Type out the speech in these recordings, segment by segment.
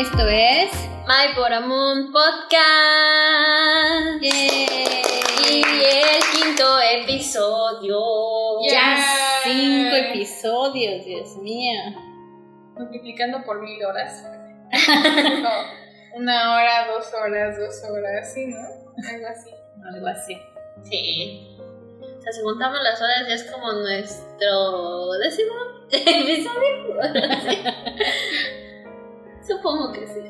Esto es My Poramon Podcast. Y el quinto episodio. ya cinco episodios, Dios mío. multiplicando por mil horas. No, una hora, dos horas, dos horas, sí, ¿no? Algo así. Algo así. Sí. O sea, si juntamos las horas ya es como nuestro décimo episodio. Supongo que sí.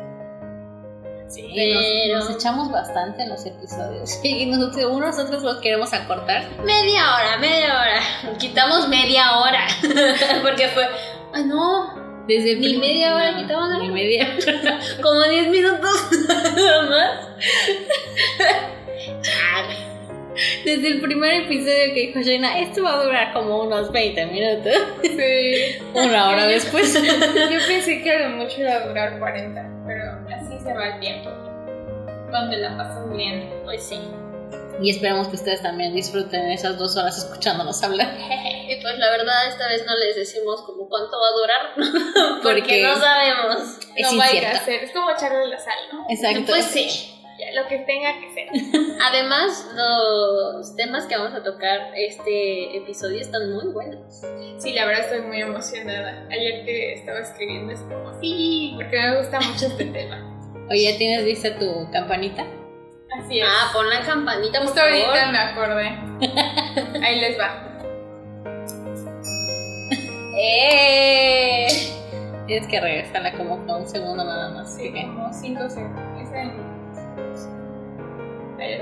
Sí, Pero- nos, nos echamos bastante en los episodios. Y nosotros, nosotros los queremos acortar. Media hora, media hora. Quitamos media hora. Porque fue. Ay, no. Desde Ni prim- media hora no, quitamos nada. Ni media Como 10 minutos nada más. Desde el primer episodio que dijo Jaina, esto va a durar como unos 20 minutos. Sí. Una hora después. Yo pensé que a lo mucho iba a durar 40, pero así se va el tiempo. Donde la pasan bien. Pues sí. Y esperamos que ustedes también disfruten esas dos horas escuchándonos hablar. Y pues la verdad, esta vez no les decimos como cuánto va a durar. Porque, Porque no sabemos. es no vaya a ser. Es como echarle la sal, ¿no? Exacto. Pues sí. Ya, lo que tenga que ser. Además, los temas que vamos a tocar este episodio están muy buenos. Sí, la verdad estoy muy emocionada. Ayer que estaba escribiendo es como, sí, porque me gusta mucho este tema. Oye, ¿ya tienes lista tu campanita? Así es. Ah, pon la campanita, por Justo favor. ahorita me acordé. Ahí les va. ¡Eh! Tienes que regresarla como con un segundo nada más. Sí, como 5 segundos. Ahí.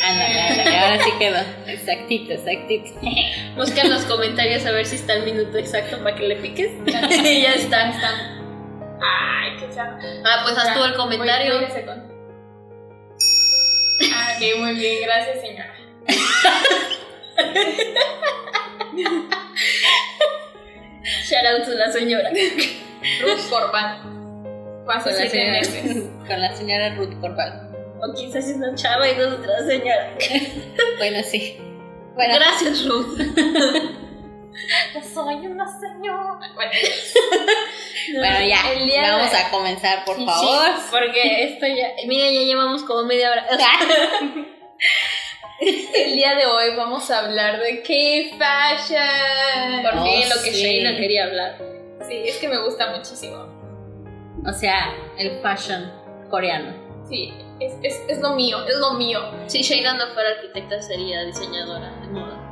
Ándale, ándale, ahora sí quedó. Exactito, exactito. Busca en los comentarios a ver si está el minuto exacto para que le piques. y ya está. Ay, qué chato. Ah, pues haz tú el comentario. Voy, voy a. Ah, ok, muy bien, gracias señora. Shout out to la señora. Ruth Corban. Fue hace Con la, siete señora, meses. con la señora Ruth Corval. O quizás es una chava y no es otra señora. Bueno, sí. Bueno, Gracias, Ruth. Yo soy una señora. Bueno, bueno, ya. El día Vamos de- a comenzar, por favor. sí, porque esto ya. Mira, ya llevamos como media hora. el día de hoy vamos a hablar de K-Fashion. Por fin Oh, lo que sí. Shayna quería hablar. Sí, es que me gusta muchísimo. O sea, el fashion coreano. Sí, es, es, es lo mío, es lo mío. Si Shayna no fuera arquitecta, sería diseñadora de moda.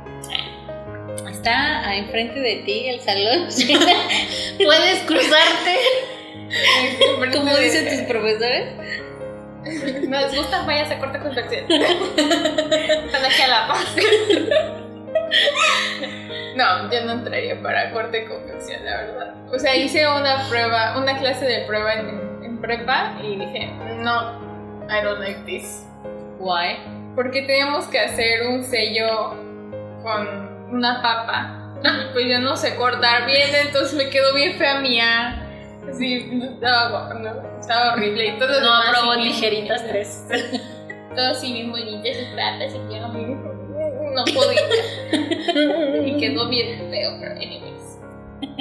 Está enfrente de ti el salón. Puedes cruzarte. Como dicen tus profesores. No les gusta, vayas a corta confección. Están aquí a la paz. No, yo no entraría para corte y confección, la verdad. O sea, hice una prueba, una clase de prueba en, en prepa y dije, no, I don't like this. Why? Porque teníamos que hacer un sello con una papa. Y pues yo no sé cortar bien, entonces me quedó bien fea mía. Así, estaba, no, estaba horrible. Y todo lo No aprobó sí tijeritas tres. Todo así bien bonito, y platas y yo no podía. y quedó bien feo, pero anyways.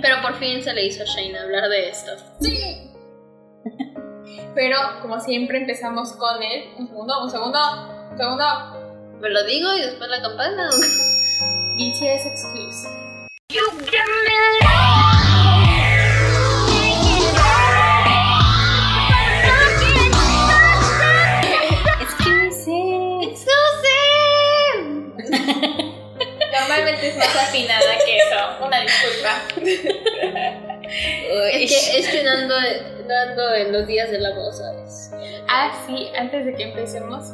Pero por fin se le hizo a Shayna hablar de esto. Sí. Pero como siempre empezamos con el... Un segundo, un segundo, un segundo. ¿Me lo digo y después la campana? BTS Exclusive. Normalmente es más afinada que eso. Una disculpa. Es que, es que no ando, no ando en los días de la voz, ¿sabes? Ah, sí, antes de que empecemos,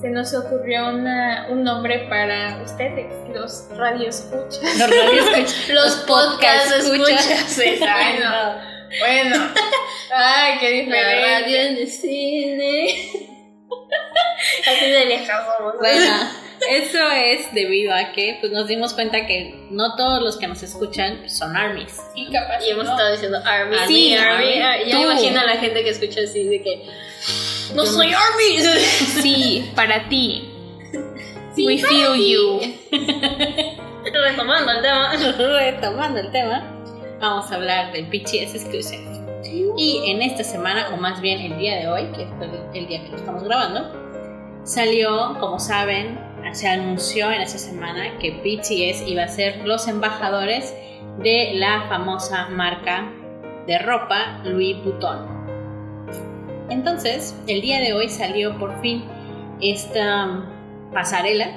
se nos ocurrió una, un nombre para ustedes, los radioescuchas. Los radioescuchas. Los podcast escuchas. Ay, no. Bueno. Ay, qué La diferente. radio en el cine. Así de viejas somos. Bueno, eso es debido a que pues, nos dimos cuenta que no todos los que nos escuchan son armies. Y capaz. Y hemos no. estado diciendo Army, Sí, Army, Army. Army. Ya imagino a la gente que escucha así de que no Yo soy Army. Sí, para ti. Sí, We para feel ti. you. Retomando el tema. Retomando el tema, vamos a hablar del BTS Exclusive. Y en esta semana, o más bien el día de hoy, que fue el día que lo estamos grabando, salió, como saben, se anunció en esa semana que BTS iba a ser los embajadores de la famosa marca de ropa Louis Vuitton. Entonces, el día de hoy salió por fin esta pasarela,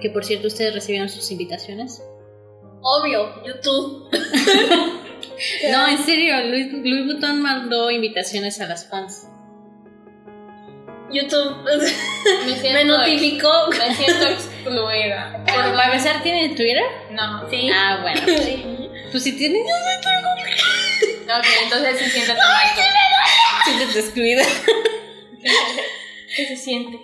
que por cierto ustedes recibieron sus invitaciones. Obvio, YouTube. No, en serio, Louis, Louis Vuitton mandó invitaciones a las fans. YouTube Me, me notificó. me siento excluida. Por para empezar, ¿tienen Twitter? No. Sí. Ah, bueno. Pues si tienes, Ok, entonces se siente mal. siéntete excluida. ¿Qué se siente?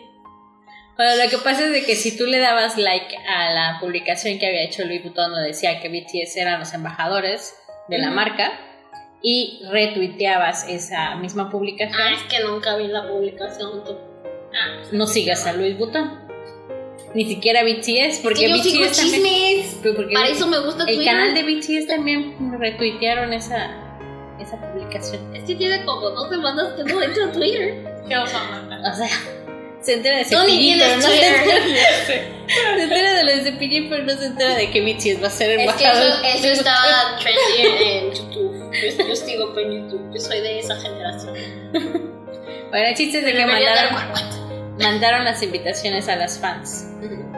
Bueno, lo que pasa es de que si tú le dabas like a la publicación que había hecho Louis Vuitton donde decía que BTS eran los embajadores de la marca y retuiteabas esa misma publicación, Ah, es que nunca vi la publicación. tú. no sigas a Louis Vuitton. Ni siquiera BTS, porque que yo sigo también, porque Para eso me gusta el Twitter. canal de BTS también retuitearon esa, esa publicación. Es que tiene como dos semanas que no entro a Twitter. ¿Qué? O sea, se entera de Tú ni Cepillín, pero no se entera, se entera de lo de Cepillín, pero no se entera de que BTS va a ser Es que embajador. eso, eso estaba trendy en YouTube. Yo, yo sigo YouTube. Yo soy de esa generación. Bueno, el chiste es de que mandaron, mandaron las invitaciones a las fans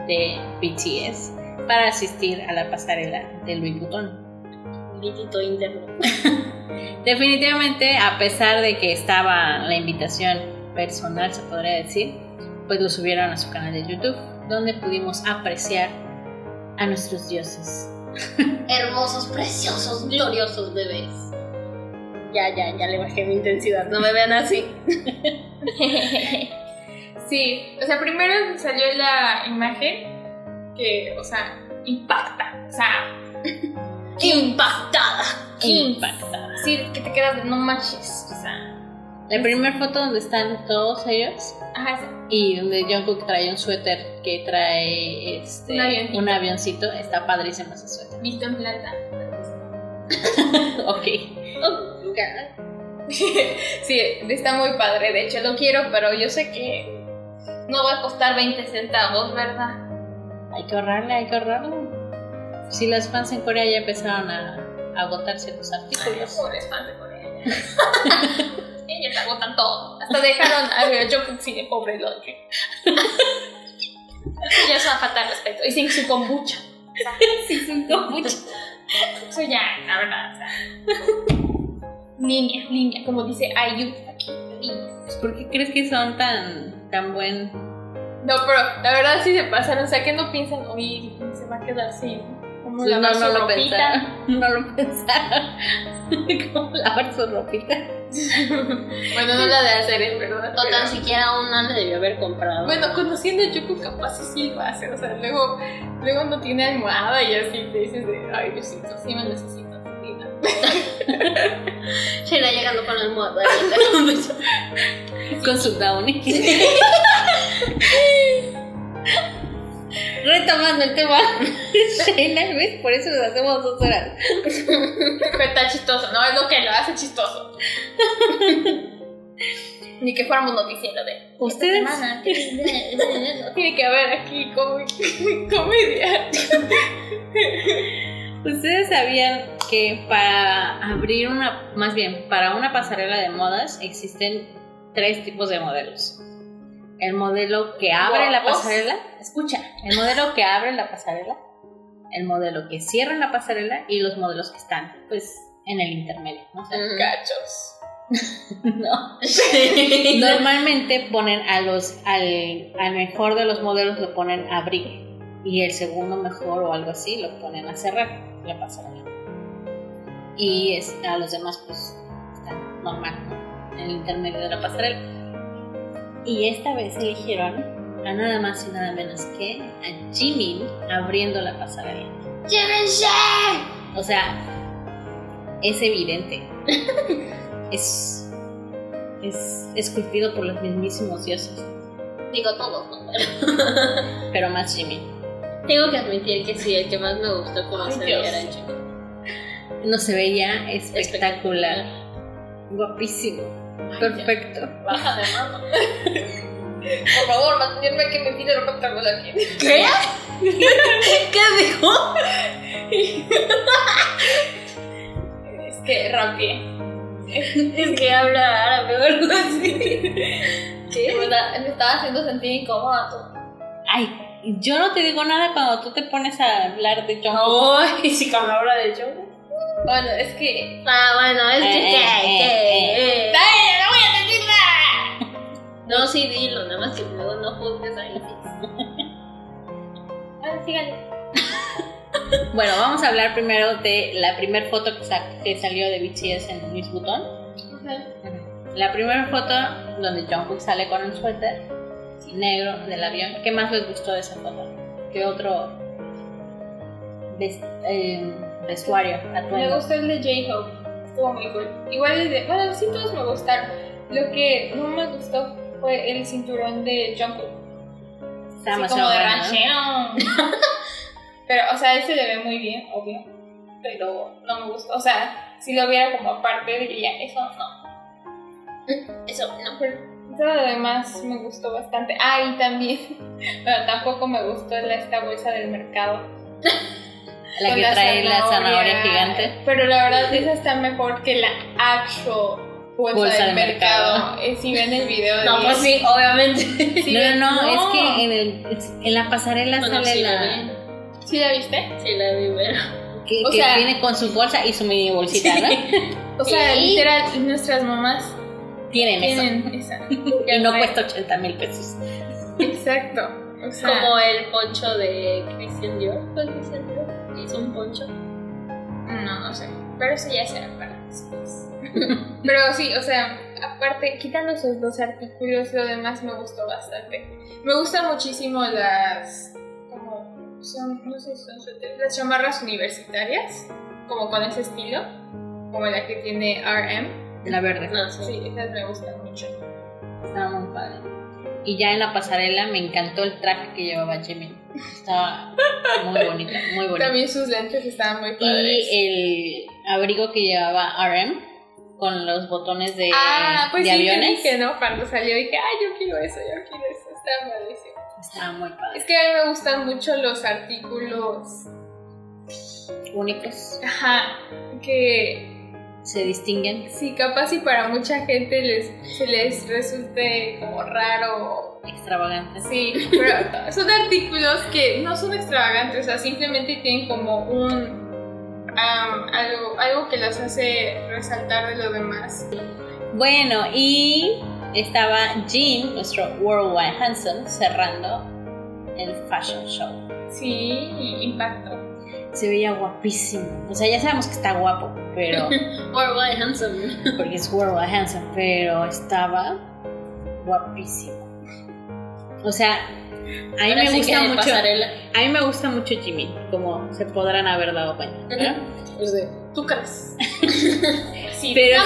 de BTS para asistir a la pasarela de Louis Vuitton. Litito interno. Definitivamente, a pesar de que estaba la invitación personal, se podría decir, pues lo subieron a su canal de YouTube, donde pudimos apreciar a nuestros dioses. Hermosos, preciosos, gloriosos bebés. Ya, ya, ya le bajé mi intensidad. No me vean así. Sí, o sea, primero salió la imagen que, o sea, impacta. O sea, Impactada. Impactada. sí, que te quedas de no manches. O sea, La primera foto donde están todos ellos ajá, y donde Jungkook trae un suéter que trae este, Un avioncito. un avioncito, está padrísimo ese suéter. visto en plata. Ok. Oh, God. Sí, está muy padre. De hecho, lo quiero, pero yo sé que no va a costar 20 centavos, ¿verdad? Hay que ahorrarle, hay que ahorrarle. Si las fans en Corea ya empezaron a, a agotarse los artículos. Pobres fans de Corea. Ellas agotan todo. Hasta dejaron a Jungkook sin el pobre Logi. Ya es una falta de respeto. Y sin su kombucha. Sí, son kombucha. Eso ya, la verdad. O sea. Niña, niña, como dice Ayu aquí. Niña. Pues, ¿Por qué crees que son tan, tan buen? No, pero la verdad sí se pasaron. O sea, que no piensan, oye, se va a quedar sin. No, no su lo ropita. No lo pensaron. ¿Cómo lavar su ropita? bueno, no la de hacer, es verdad. O tan siquiera una le debió haber comprado. Bueno, conociendo a Yuko capaz sí, lo hace, o sea, luego, luego no tiene almohada y así te dices de, ay, Diosito, sí me necesito llegando con la almohada. Con su downy. Retomando el tema. Shayna, ¿ves? Por eso nos hacemos dos horas. Pero está chistoso, ¿no? Es lo que lo hace chistoso. Ni que fuéramos noticiero de Ustedes. semana. Tiene que haber aquí comi- comedia. Ustedes sabían que para abrir una, más bien, para una pasarela de modas existen tres tipos de modelos. El modelo que abre la pasarela, escucha, el modelo que abre la pasarela, el modelo que cierra la pasarela y los modelos que están, pues, en el intermedio. ¿no? O sea, Cachos. no. Normalmente ponen a los, al, al mejor de los modelos lo ponen a abrir y el segundo mejor o algo así lo ponen a cerrar la pasarela. Y es- a los demás pues están normal, ¿no? En el intermedio de la pasarela. Y esta vez eligieron a nada más y nada menos que a Jimin abriendo la pasarela. ¡Llévense! O sea, es evidente. es, es esculpido por los mismísimos dioses, Digo todos, ¿no? pero más Jimin. Tengo que admitir que sí, el que más me gustó como Ay, se veía era chico. No se veía espectacular. Guapísimo. Perfecto. Baja de mano. Por favor, manténme que me pide ropa otra cosa aquí. ¿Qué? ¿Qué dijo? Es que rapié. Es que habla árabe o algo así. ¿Qué? Me estaba haciendo sentir incómoda tú. Ay, yo no te digo nada cuando tú te pones a hablar de Jungkook. Ay, si cuando habla de yo. Bueno, es que. Ah, bueno, es Eh, que. eh, que- eh, que- ¡Ay, no voy a decir nada! No, sí, dilo, nada más que luego no juzgues ahí. Bueno, síganle. Bueno, vamos a hablar primero de la primera foto que, sa- que salió de BTS en Miss Button. La primera foto donde Jungkook sale con un suéter negro del avión. ¿Qué más les gustó de esa foto? ¿Qué otro eh, vestuario, Me atuendo? gustó el de J-Hope. Estuvo muy cool. Igual el de. Bueno, sí, todos me gustaron. Lo que no me gustó fue el cinturón de Jungkook. Está Así como de ranchero. Pero, o sea, él se le ve muy bien, obvio. Pero no me gustó. O sea, si lo viera como aparte, diría, eso no. Eso, no. Pero todo lo demás me gustó bastante. Ah, y también, pero tampoco me gustó la, esta bolsa del mercado. La con que trae la zanahoria gigante. Pero la verdad, esa está mejor que la actual bolsa, Bolsa del de mercado. mercado. Eh, si ven el video de No, pues sí, obviamente. Sí, no, no, es que en, el, en la pasarela Bueno, sale sí, la... ¿Sí la viste? Sí, la vi, pero. Que, O que sea- viene con su bolsa y su mini bolsita, ¿no? O sea, Sí. literal, nuestras mamás Tienen eso. esa. Y no cuesta 80 mil pesos. Exacto. O sea, Como el poncho de Christian Dior. ¿Fue Christian Dior? Hizo un poncho. No, no sé. Pero eso ya será para después. Pero sí, o sea, aparte, quitando esos dos artículos, lo demás me gustó bastante. Me gustan muchísimo las. como. son. no sé si son las chamarras universitarias, como con ese estilo, como la que tiene RM. La verde. No, sí. Sí, esas me gustan mucho. Estaba muy padre. Y ya en la pasarela me encantó el traje que llevaba Jimin. Estaba muy bonito, muy bonito. También sus lentes estaban muy padres. Y el abrigo que llevaba RM con los botones de, ah, pues de sí, aviones. que ¿no? Cuando salió dije, ay, yo quiero eso, yo quiero eso. Estaba padrísimo. Estaba muy padre. Es que a mí me gustan mucho los artículos, Únicos. ajá, que Se distinguen. sí, capaz y para mucha gente les, se les resulte como raro. Extravagantes. Sí, pero son artículos que no son extravagantes, o sea, simplemente tienen como un... am, algo, algo que los hace resaltar de lo demás. Bueno, y estaba Jin, nuestro Worldwide Handsome, cerrando el fashion show. Sí, impacto. Se veía guapísimo. O sea, ya sabemos que está guapo, pero. Worldwide Handsome. porque es Worldwide Handsome, pero estaba guapísimo. O sea, a mí Ahora me sí gusta mucho. pasarela. A mí me gusta mucho Jimmy, como se podrán haber dado cuenta. Pues de, ¿Tú crees? Sí, Pero.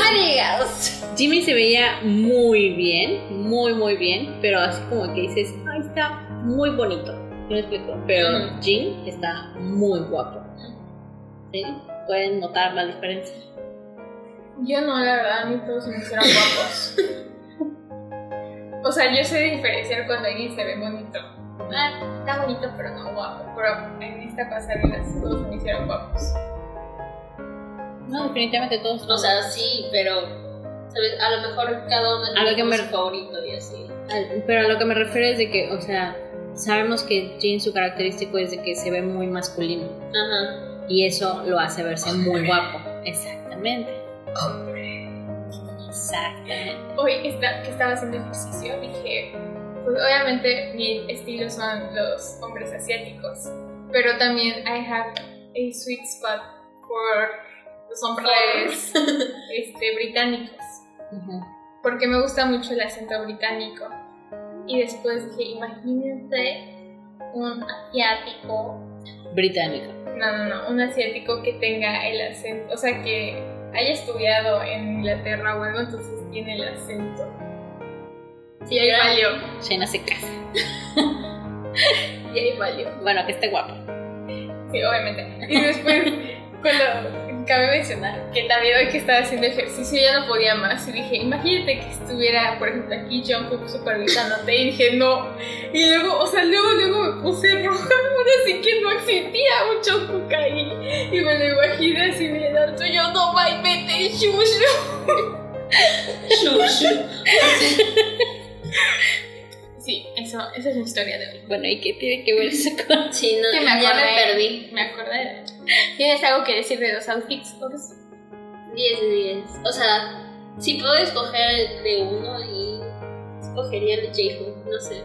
Jimmy se veía muy bien, muy, muy bien, pero así como que dices, ay, está muy bonito. ¿Sí me explico? Pero Ujú. Jim está muy guapo. ¿Sí? Pueden notar la diferencia. Yo no, la verdad, a mí todos se me hicieron guapos. o sea, yo sé diferenciar cuando alguien se ve bonito. Ah, está bonito, pero no guapo. Pero en esta pasarela todos se me hicieron guapos. No, definitivamente todos. O sea, sí, pero. ¿sabes? A lo mejor cada uno A lo que tiene me- su favorito y así. Al- Pero a lo que me refiero es de que, o sea, sabemos que Jin su característico es de que se ve muy masculino Ajá. y eso lo hace verse muy guapo. Exactamente. Exactamente. Hoy está- que estaba haciendo ejercicio dije, pues obviamente mi estilo son los hombres asiáticos, pero también I have a sweet spot por los hombres este, británicos. Ujú. porque me gusta mucho el acento británico. Y después dije, imagínate un asiático, Británico. no, no, no, un asiático que tenga el acento, o sea, que haya estudiado en Inglaterra o algo, entonces tiene el acento. Y ahí valió, Shayna se casa. y ahí valió. Bueno, que esté guapo. Sí, obviamente. Y después, cuando cabe mencionar que también hoy que estaba haciendo ejercicio ya no podía más y dije, imagínate que estuviera, por ejemplo, aquí Jungkook supervisándote y dije, no. Y luego, o sea, luego, luego me puse roja, ahora sí que no existía un Jungkook ahí. Y me lo imaginé así bien alto, yo no, bye, vete, shushu. Shushu. Sí, eso, esa es mi historia de hoy. Bueno, ¿y qué tiene que ver eso con...? Sí, no, Que me ya acordé. me perdí. Me acordé. ¿Tienes algo que decir de los outfits? Boris? 10 de 10. O sea, si puedo escoger de uno y escogería el de J-Hope, no sé.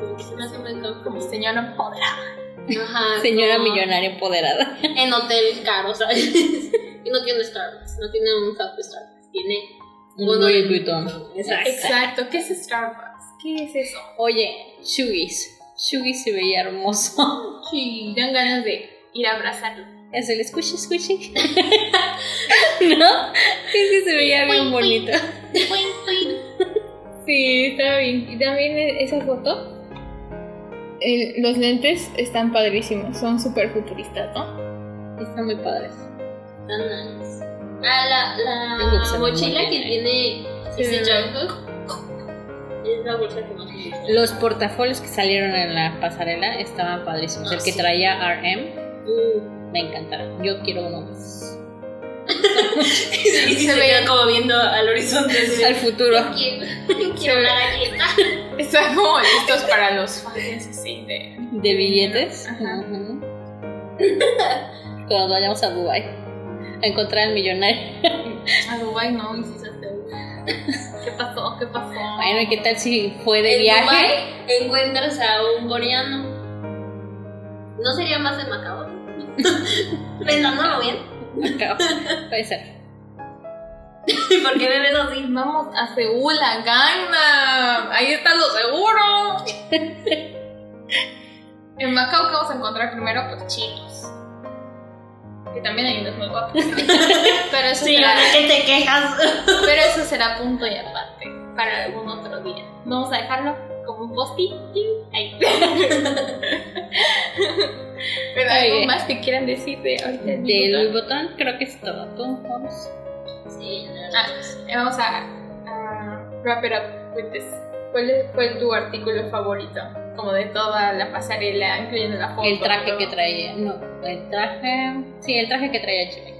Como que se me hace muy Como señora empoderada. Ajá. Señora como millonaria empoderada. En hotel caro, ¿sabes? y no tiene Starbucks, no tiene un café Starbucks, tiene uno Louis Vuitton. Exacto. Exacto. ¿Qué es Starbucks? ¿Qué es eso? Oye, Shugis. Shugis se veía hermoso. Sí, dan ganas de ir a abrazarlo. Es el squishy squishy. ¿No? Es que se veía bien bonito. Sí, está bien. Y también e- esa foto. el- los lentes están padrísimos, son súper futuristas, ¿no? Están muy padres. Tan nice. Ah, la, la mochila que tiene Sí, ese. Jungkook bolsa que. Los portafolios que salieron en la pasarela estaban padrísimos. Ah, el que sí. traía RM Uh, me encantaron. Yo quiero uno más. y se, Se ve- queda como viendo al horizonte. Al futuro. Quiero, quiero una galleta. Están como listos para los fans así de. De billetes. Ajá. Cuando vayamos a Dubai a encontrar al millonario. A Dubai no, y si se hace. ¿Qué pasó? ¿Qué pasó? Bueno, ¿y qué tal si fue de en viaje? Encuentras a un coreano. ¿No sería más de Macao? Pensándolo bien. Acá. Puede ser. ¿Por qué me ves así? Vamos a Seúl, a Gangnam. Ahí está lo seguro. en Macao, ¿qué vamos a encontrar primero? Pues chinos. Que también hay unos muy guapos. Pero eso, Sí, será, ¿de qué te quejas? pero eso será punto y aparte para algún otro día. Vamos a dejarlo como un post Ahí. Pero algo más que quieran decir de ahorita. De? Louis Vuitton creo que es todo. ¿Tú, Boris? Sí, Ah, vamos a, a wrap it up with this. ¿Cuál fue tu artículo favorito? Como de toda la pasarela, incluyendo la foto. El traje todo. que traía. No, el traje. Sí, el traje que traía Jimmy.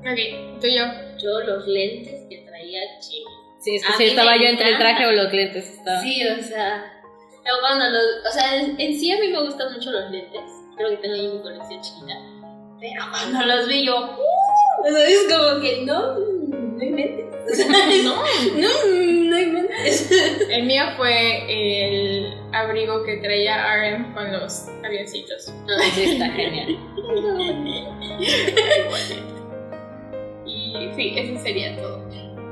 Ok, tú y yo. yo los lentes que traía Jimmy. Sí, es que sí, estaba yo entre el traje o los lentes. Estaba. Sí, o sea. Cuando los. O sea, en, en sí a mí me gustan mucho los lentes. Creo que tengo ahí mi colección chiquita. Pero cuando los vi yo. ¡Uh! O sea, es como que no. No inventes. O sea, No. no, no inventes. El mío fue el abrigo que traía RM con los avioncitos. Sí, está genial. Y sí, eso sería todo.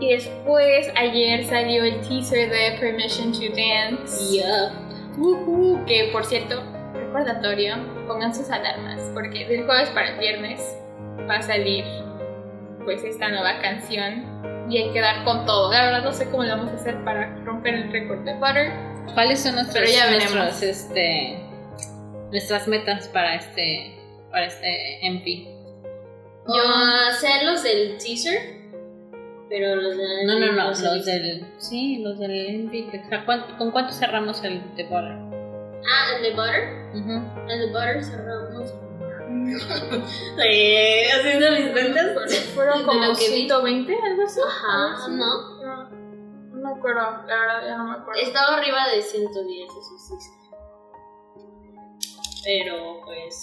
Y después, ayer salió el teaser de Permission to Dance. Yup. Ujú, que por cierto, recordatorio, pongan sus alarmas, porque del jueves para el viernes va a salir pues esta nueva canción y hay que dar con todo. La verdad no sé cómo lo vamos a hacer para romper el récord de Butter. ¿Cuáles son nuestros, Pero ya nuestros, este, nuestras metas para este, para este MP? Yo sé los del teaser. Pero los de. No, no, no, los del, sí, los del MP. O sea, ¿cuán- ¿Con cuánto cerramos el de Butter? Ah, el de Butter. Ujú. El de Butter cerramos. Eh, haciendo mis cuentas. Fueron como lo que vi. 120, algo así. Ajá. ¿no? No, no me acuerdo, la verdad ya no me acuerdo. Estaba arriba de 110, eso sí. Pero pues.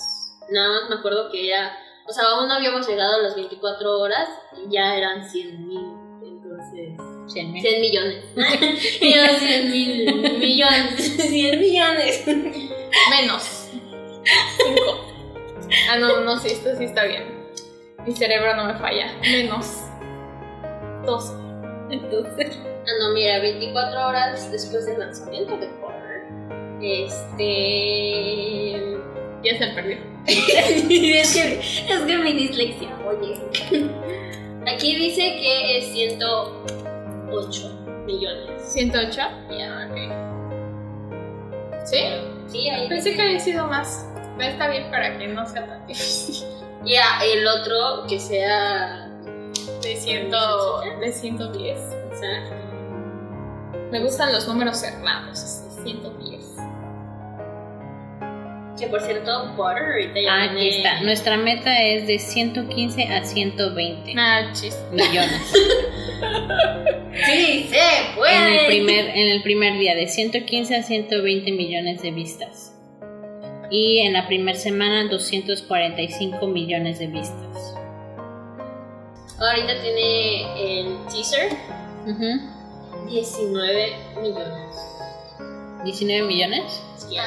Nada más me acuerdo que era. O sea, aún no habíamos llegado a las 24 horas y ya eran 100 mil. Entonces. Cien mil. 100 millones. yo 100 mil millones. 100 millones. Menos. 5. Ah, no, no, sí, esto sí está bien. Mi cerebro no me falla. Menos. 12. Entonces, Ah, no, mira, 24 horas después del lanzamiento de Power. Este. Ya se perdió. es, que, es que mi dislexia, oye. Aquí dice que es 108 millones. 108. Ya, ¿Sí? Sí, ahí Pensé que había sido más. Pero está bien para que no sea tan difícil. Y a- el otro que sea. De, ciento, de 110. O sea, Me gustan los números hermanos, así, 110. Que por cierto, Butter ahorita ya Ah, Aquí está. Nuestra meta es de 115 a 120 Ah, millones. Sí, se puede. en, el primer, en el primer día, de 115 a 120 millones de vistas. Y en la primera semana, 245 millones de vistas. Ahorita tiene el teaser Ujú. 19 millones. 19 millones. Sí,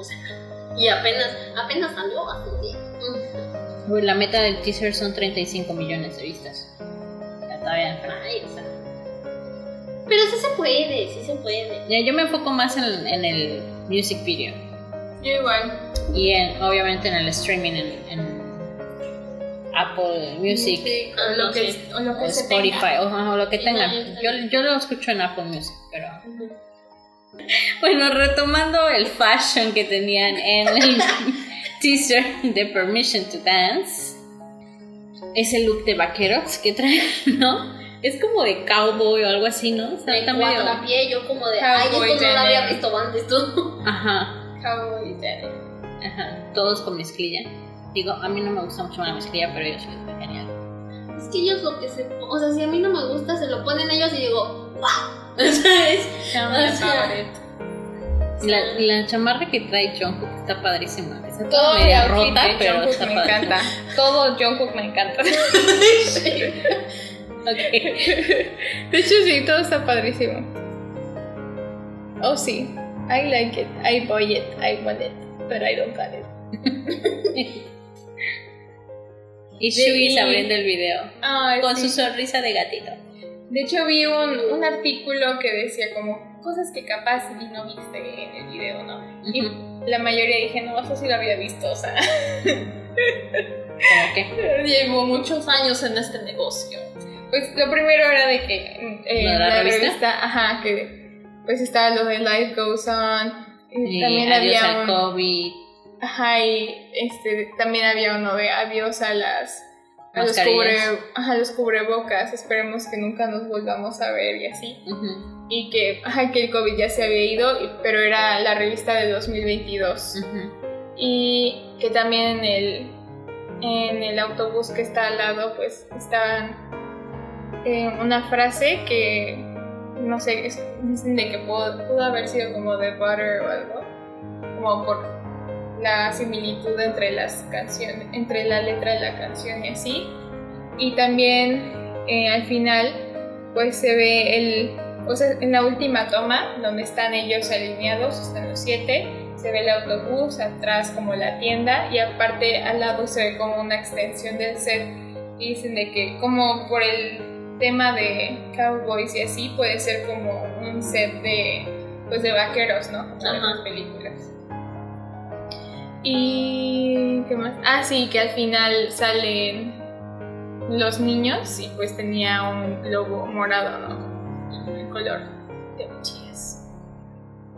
o sea, y apenas, apenas salió hace un día. La meta del teaser son 35 millones de vistas. O sea, todavía. Ay, o sea. Pero sí se puede, sí se puede. Ya, Yo me enfoco más en, en el music video. Yo igual. Y en- obviamente en el streaming en, en Apple Music. Sí, o lo que, o lo que o Spotify tenga. o, o lo que no, yo Yo, yo lo escucho en Apple Music, pero bueno, retomando el fashion que tenían en el teaser de Permission to Dance, ese look de vaqueros que traen, ¿no? Es como de cowboy o algo así, ¿no? O sea, Me está medio- cuatrapié yo como de, ay, Cowboy esto no lo había visto antes tú. Ajá, Cowboy denim. ajá, todos con mezclilla. Digo, a mí no me gusta mucho la mezclilla, pero ellos les genial. Es que ellos lo que se... O sea, si a mí no me gusta, se lo ponen ellos y digo, ¡wow! ¿Sabes? Chama O sea, favorito. La, la chamarra que trae Jungkook está padrísima. Está Todo media rota, de pero está me padre. encanta. Todo Jungkook me encanta. Ok. De hecho, sí, todo está padrísimo. Oh, sí. I like it. I buy it. I want it. But I don't got it. Y Shui abriendo el video con sí. su sonrisa de gatito. De hecho, vi un, un artículo que decía como cosas que capaz y no viste en el video, ¿no? Y la mayoría dije, no, eso sí lo había visto, o sea, ¿Cómo qué? llevo muchos años en este negocio. Pues lo primero era de que eh, ¿Lo de la revista? ajá, que pues estaba lo de Life Goes On, y también había al un, COVID. ajá, y este, también había uno de adiós a las a los, cubre, ajá, los cubrebocas, esperemos que nunca nos volvamos a ver y así. Ujú, y que, ajá, que el COVID ya se había ido, pero era la revista de 2022. ujú. Y que también en el, en el autobús que está al lado, pues estaban eh, una frase que, no sé, es- dicen de que pudo, pudo haber sido como de Butter o algo, como por la similitud entre las canciones, entre la letra de la canción y así. Y también eh, al final, pues se ve el, o sea, en la última toma, donde están ellos alineados, están los siete, se ve el autobús, atrás como la tienda y aparte al lado se ve como una extensión del set y dicen de que como por el tema de cowboys y así puede ser como un set de pues de vaqueros, ¿no? Como en las películas. Y qué más? Ah, sí, que al final salen los niños y pues tenía un logo morado, ¿no? El color de BTS.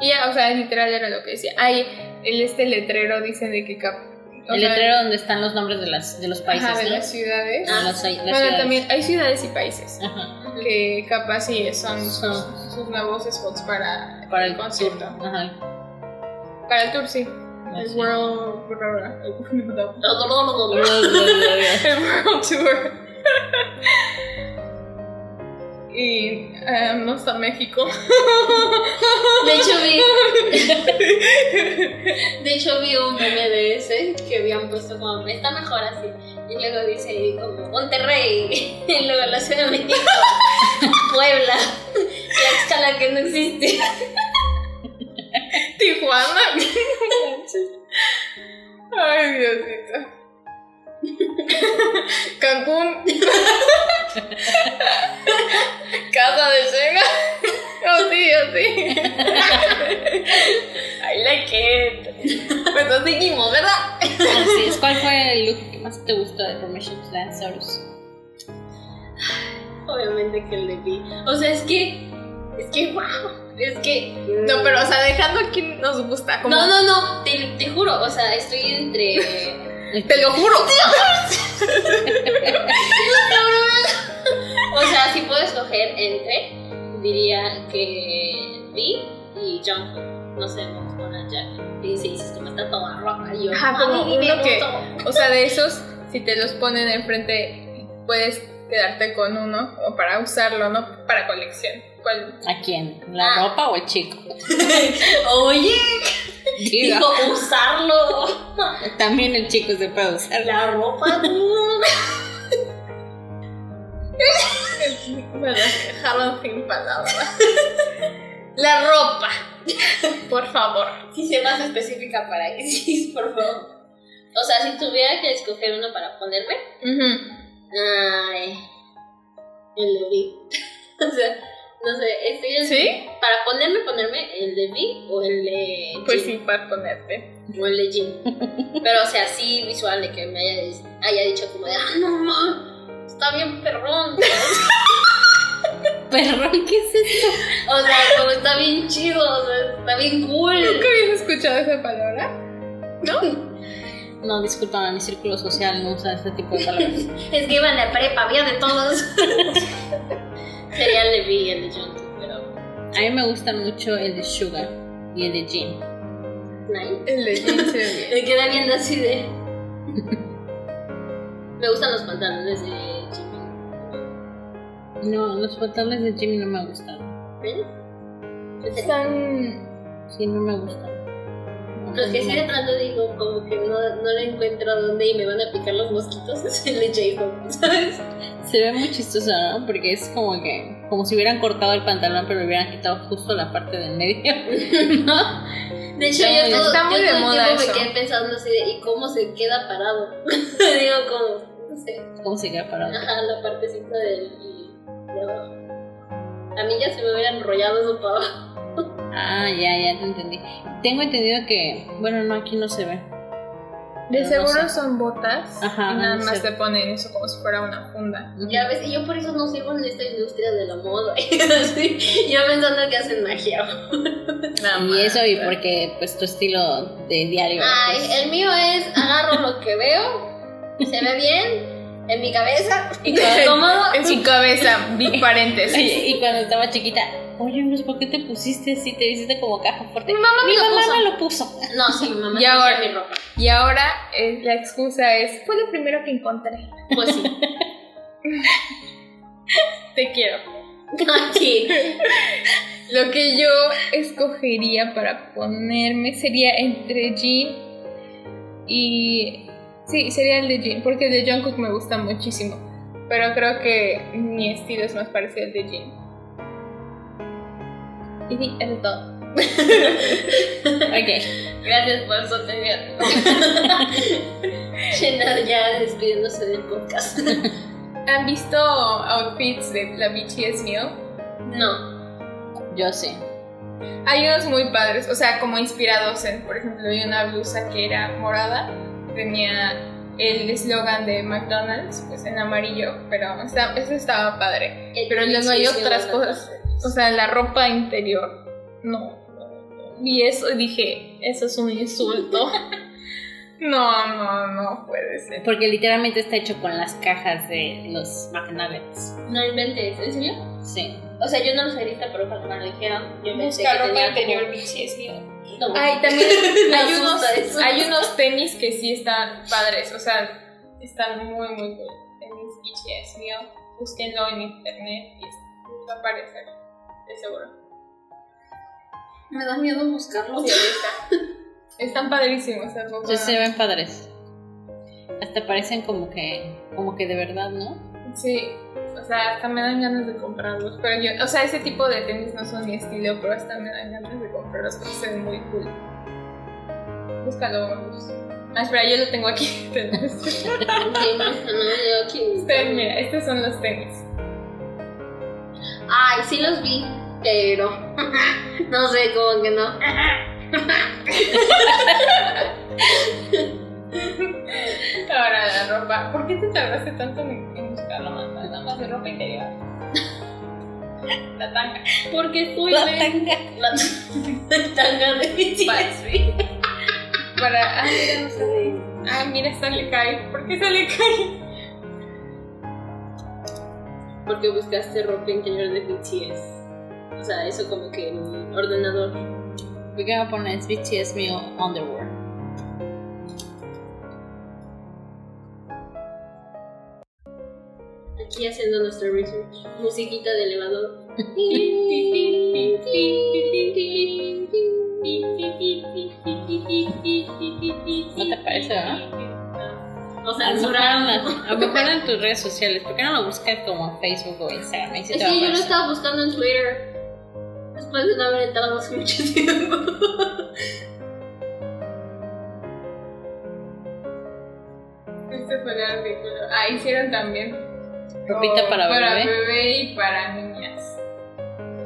Y ya, o sea, literal era lo que decía. Ay, el este letrero dice de que cap- o El sea, letrero donde están los nombres de, las, de los países, ajá, de ¿no? las ciudades. Ah, las- las bueno, ciudades. también hay ciudades y países Ajá, que capaz sí son sus, sus nuevos spots para, para el concierto. tour. Ajá. Para el tour, sí. Sí. World, el World Tour. y eh, no está México. De hecho vi, de hecho vi un meme de ese que habían puesto como está mejor así y luego dice como Monterrey y luego la Ciudad de México, Puebla, Tlaxcala que no existe. Tijuana. Ay, Diosito. Cancún. Casa de Sega. Oh, sí, oh, sí. I like it. Pues seguimos, ¿verdad? Así es. ¿Cuál fue el look que más te gustó de Permission to Dance, Saurus? Obviamente que le vi. O sea, es que, es que, wow, es que... No, pero, o sea, dejando aquí nos gusta. Como... No, no, no, te, te juro, o sea, estoy entre Te lo juro. O sea, si puedo escoger entre, diría que Vi y Jungkook. No sé, vamos con a Jack. Y dice, dices, me está toda roja. Y yo, Ajá, como "Mami, me uno que- gustó". O sea, de esos, si te los ponen enfrente, puedes quedarte con uno o para usarlo, no para colección. ¿Cuál? ¿A quién? ¿La Ah. ropa o el chico? Oye, Digo, dijo usarlo. también el chico se puede usar. La ropa. Me dejaron sin palabras. La ropa. Por favor. Si sé más específica para Isis, por favor. O sea, si tuviera que escoger uno para ponerme, ay, el de o sea, no sé, estoy en- ¿Sí? Para ponerme, ponerme el de Vi o el de Pues Jin. sí, para ponerte. O el de Jin. Pero, o sea, sí visual de que me haya, haya dicho como de, ah, no, ma, está bien perrón. Perrón, ¿qué es esto? o sea, como está bien chido, o sea, está bien cool. ¿Nunca habías escuchado esa palabra? No, discúlpame, mi círculo social no usa ese tipo de palabras. Es que iba en la prepa, había de todos. Sería el de Vi y el de Jungkook, pero A mí me gustan mucho el de Sugar y el de Jin. nice. El de Jin se ve bien. Me quedé viendo así de. Me gustan los pantalones de Jimmy. No, los pantalones de Jimmy no me gustan. ¿Ven? Están. Sí, no me gustan. No, Los que no. sí de pronto digo, como que no, no le encuentro dónde y me van a picar los mosquitos, es el de J-Hope, ¿sabes? Se ve muy chistoso, ¿no? Porque es como que, como si hubieran cortado el pantalón, pero le hubieran quitado justo la parte del medio. ¿No? De hecho, Está yo todo, está muy yo de todo el moda tiempo eso. me quedé pensando así de, ¿y cómo se queda parado? digo, como, no sé, ¿Cómo se queda parado? ajá, la partecita del, de abajo. A mí ya se me hubiera enrollado eso para abajo. Ah, ya, ya te entendí. Tengo entendido que, bueno, no, aquí no se ve. De Pero no seguro sé. son botas. Ajá, y nada no más sé. te ponen eso como si fuera una funda. Ya ves, y yo por eso no sirvo en esta industria de la moda. Así, yo pensando que hacen magia. Y eso, y porque, pues, tu estilo de diario. Ay, pues, el mío es agarro lo que veo, se ve bien, en mi cabeza, Y cómodo. En su cabeza, big paréntesis. Y cuando estaba chiquita, oye, Luz, ¿por qué te pusiste así? Te hiciste como caja fuerte. Mi mamá me Mi lo mamá puso. me lo puso. No, sí, mi mamá Y ahora- mi ropa. Y ahora eh, la excusa es: fue lo primero que encontré. Pues sí. Te quiero. Sí. Lo que yo escogería para ponerme sería entre Jean y... Sí, sería el de Jean, porque el de Jungkook me gusta muchísimo. Pero creo que mi estilo es más parecido al de Jean. Y sí, eso es todo. Ok. Gracias por su atención. Shenar ya despidiéndose del podcast. ¿Han visto outfits de la BTS Meal? No. Yo sí. Hay unos muy padres, o sea, como inspirados en, por ejemplo, hay una blusa que era morada, tenía el eslogan de McDonald's, pues en amarillo, pero está- eso estaba padre. Pero luego hay otras cosas. O sea, la ropa interior, no. Y eso dije, eso es un insulto. No, no, no puede ser. Porque literalmente está hecho con las cajas de los McNuggets. No inventes, ¿en serio? Sí. O sea, yo no lo ahorita, pero cuando me lo dijeron, yo pensé Busca que ropa tenía interior Meal. No. Ay, también hay unos, hay unos tenis que sí están padres, o sea, están muy, muy cool. Tenis BTS mío, búsquenlo en internet y es- va a aparecer, seguro. Me da miedo buscarlo. Sí, ahí está. Están padrísimos, Sí, se ven padres. Hasta parecen como que, como que de verdad, ¿no? Sí, o sea, hasta me dan ganas de comprarlos. Pero yo, o sea, ese tipo de tenis no son mi estilo, pero hasta me dan ganas de comprarlos porque se ven muy cool. Búscalo, vamos. Ah, espera, yo lo tengo aquí. Aquí. Ustedes, mira, estos son los tenis. Ay, sí los vi, pero no sé, como que no. Ahora la ropa. ¿Por qué te tardaste tanto en, en buscar la más, nada más de ropa interior? La tanga. Porque fui La la tanga. la tanga de BTS. Para. Ah, mira, no sé. Ah, mira, se le cae. ¿Por qué se le cae? Porque buscaste ropa interior de BTS. O sea, eso como que un ordenador. Voy a poner BTS mío underwear. Aquí haciendo nuestro research. Musiquita de elevador. ¿No te parece, verdad? O sea, las- a lo mejor en tus redes sociales. ¿Por qué no lo buscas como Facebook o Instagram? Sí Es que yo lo estaba buscando en Twitter. Después de no haber entrado hace mucho tiempo. Este fue el artículo. Ah, hicieron también. Ropita oh, para bebé. bebé y para niñas.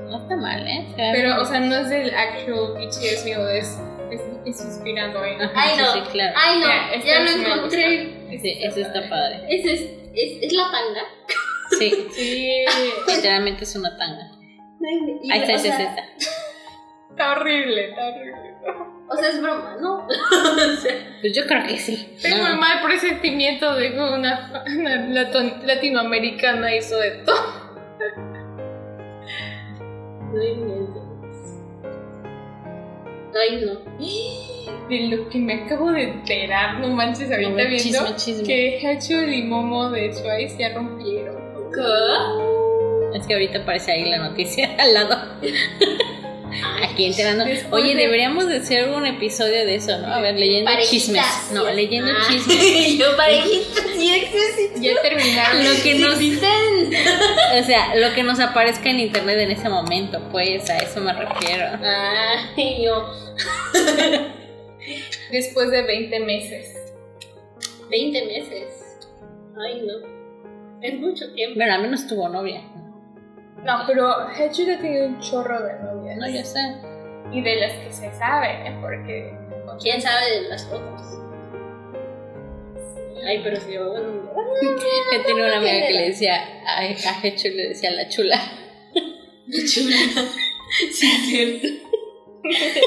No está mal, ¿eh? Pero, bien. o sea, no es del actual BTS mío, es, es, es inspirado en. Ay, no. sí, claro. Ay, no, Ya, ya lo encontré. Sí, eso está padre. Ese es, es, es la tanga. Sí, Sí, literalmente es una tanga. Y, Ahí está, o, sea, esta. está horrible, está horrible. o sea, es broma, ¿no? o sea, Pues yo creo que sí. Tengo No. el mal presentimiento de que una, una lato- latinoamericana hizo esto. no inventes. Ay, no. De lo que me acabo de enterar, no manches, ahorita ver, viendo chisme, chisme. que Hachu y Momo de Twice ya rompieron. ¿Qué? Es que ahorita aparece ahí la noticia al lado. Aquí enterando. Oye, de- deberíamos de hacer un episodio de eso, ¿no? A ver, leyendo Parejitas. chismes. No, leyendo Ah, chismes. Yo parejitas existen. Ya terminaron. Lo que nos, existen. o sea, lo que nos aparezca en internet en ese momento, pues a eso me refiero. Ay, yo. Después de 20 meses. 20 meses. Ay, no. Es mucho tiempo. Bueno, al menos tuvo novia. No, pero Hachu ya tiene un chorro de novias. No, yo sé. Y de las que se saben, ¿eh? Porque. ¿Quién sabe de las otras? Ay, pero si yo. Yo tenía una amiga que le decía a, a Hecho le decía la chula. Chula. Sí, es cierto.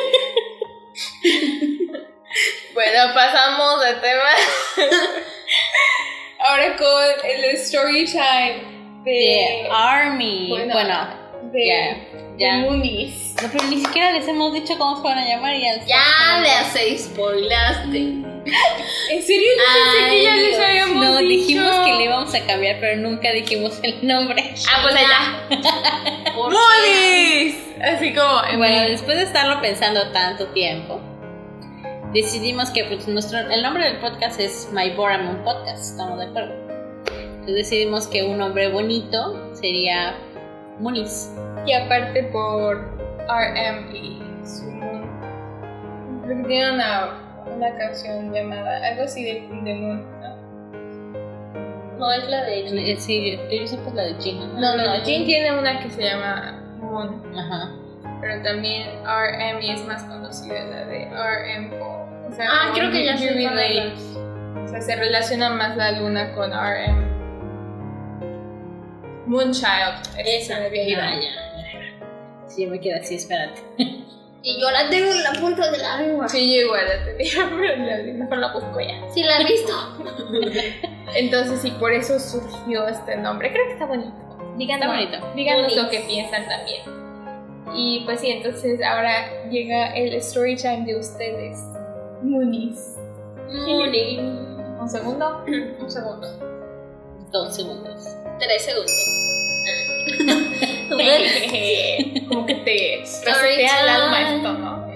Bueno, pasamos de tema. Ahora con el story time de. De Army. Bueno, Bueno, de, Moonies. No, pero ni siquiera les hemos dicho cómo se van a llamar y ya. les Ya hace spoilaste. ¿En serio? Yo pensé que ya Ay, les Dios. habíamos No, dicho. dijimos que le íbamos a cambiar, pero nunca dijimos el nombre. Ah, pues allá. ¡Moonies! Así como. en Bueno, después de estarlo pensando tanto tiempo, decidimos que pues, nuestro, el nombre del podcast es My Boramon Podcast, ¿estamos de acuerdo? Decidimos que un nombre bonito sería Muniz. Y aparte por RM y su Moon. Porque tiene una, una canción llamada algo así de, de Moon, ¿no? No, es la de Eh, Sí, yo, que es la de Gina. No, no, no. Jin tiene una que se llama Moon. Ajá. Pero también RM y es más conocida la de RM o, sea, Ah, creo que ya hablas. O sea, se relaciona más la luna con RM. Moonchild. Esa, de viejita. ya. Sí, yo me quedé así, espérate. Y yo la tengo en la punta de la lengua. Sí, yo igual la tenía, pero ya, mejor la busco ya. Sí, la he visto. Entonces, sí, por eso surgió este nombre. Creo que está bonito. Díganos, Está bonito. díganos Moonies. lo que piensan también. Y pues sí, entonces ahora llega el story time de ustedes. Moonies. Mooney. Un segundo. Un segundo. Dos segundos. Tres segundos. Como que te resetea el alma esto, ¿no?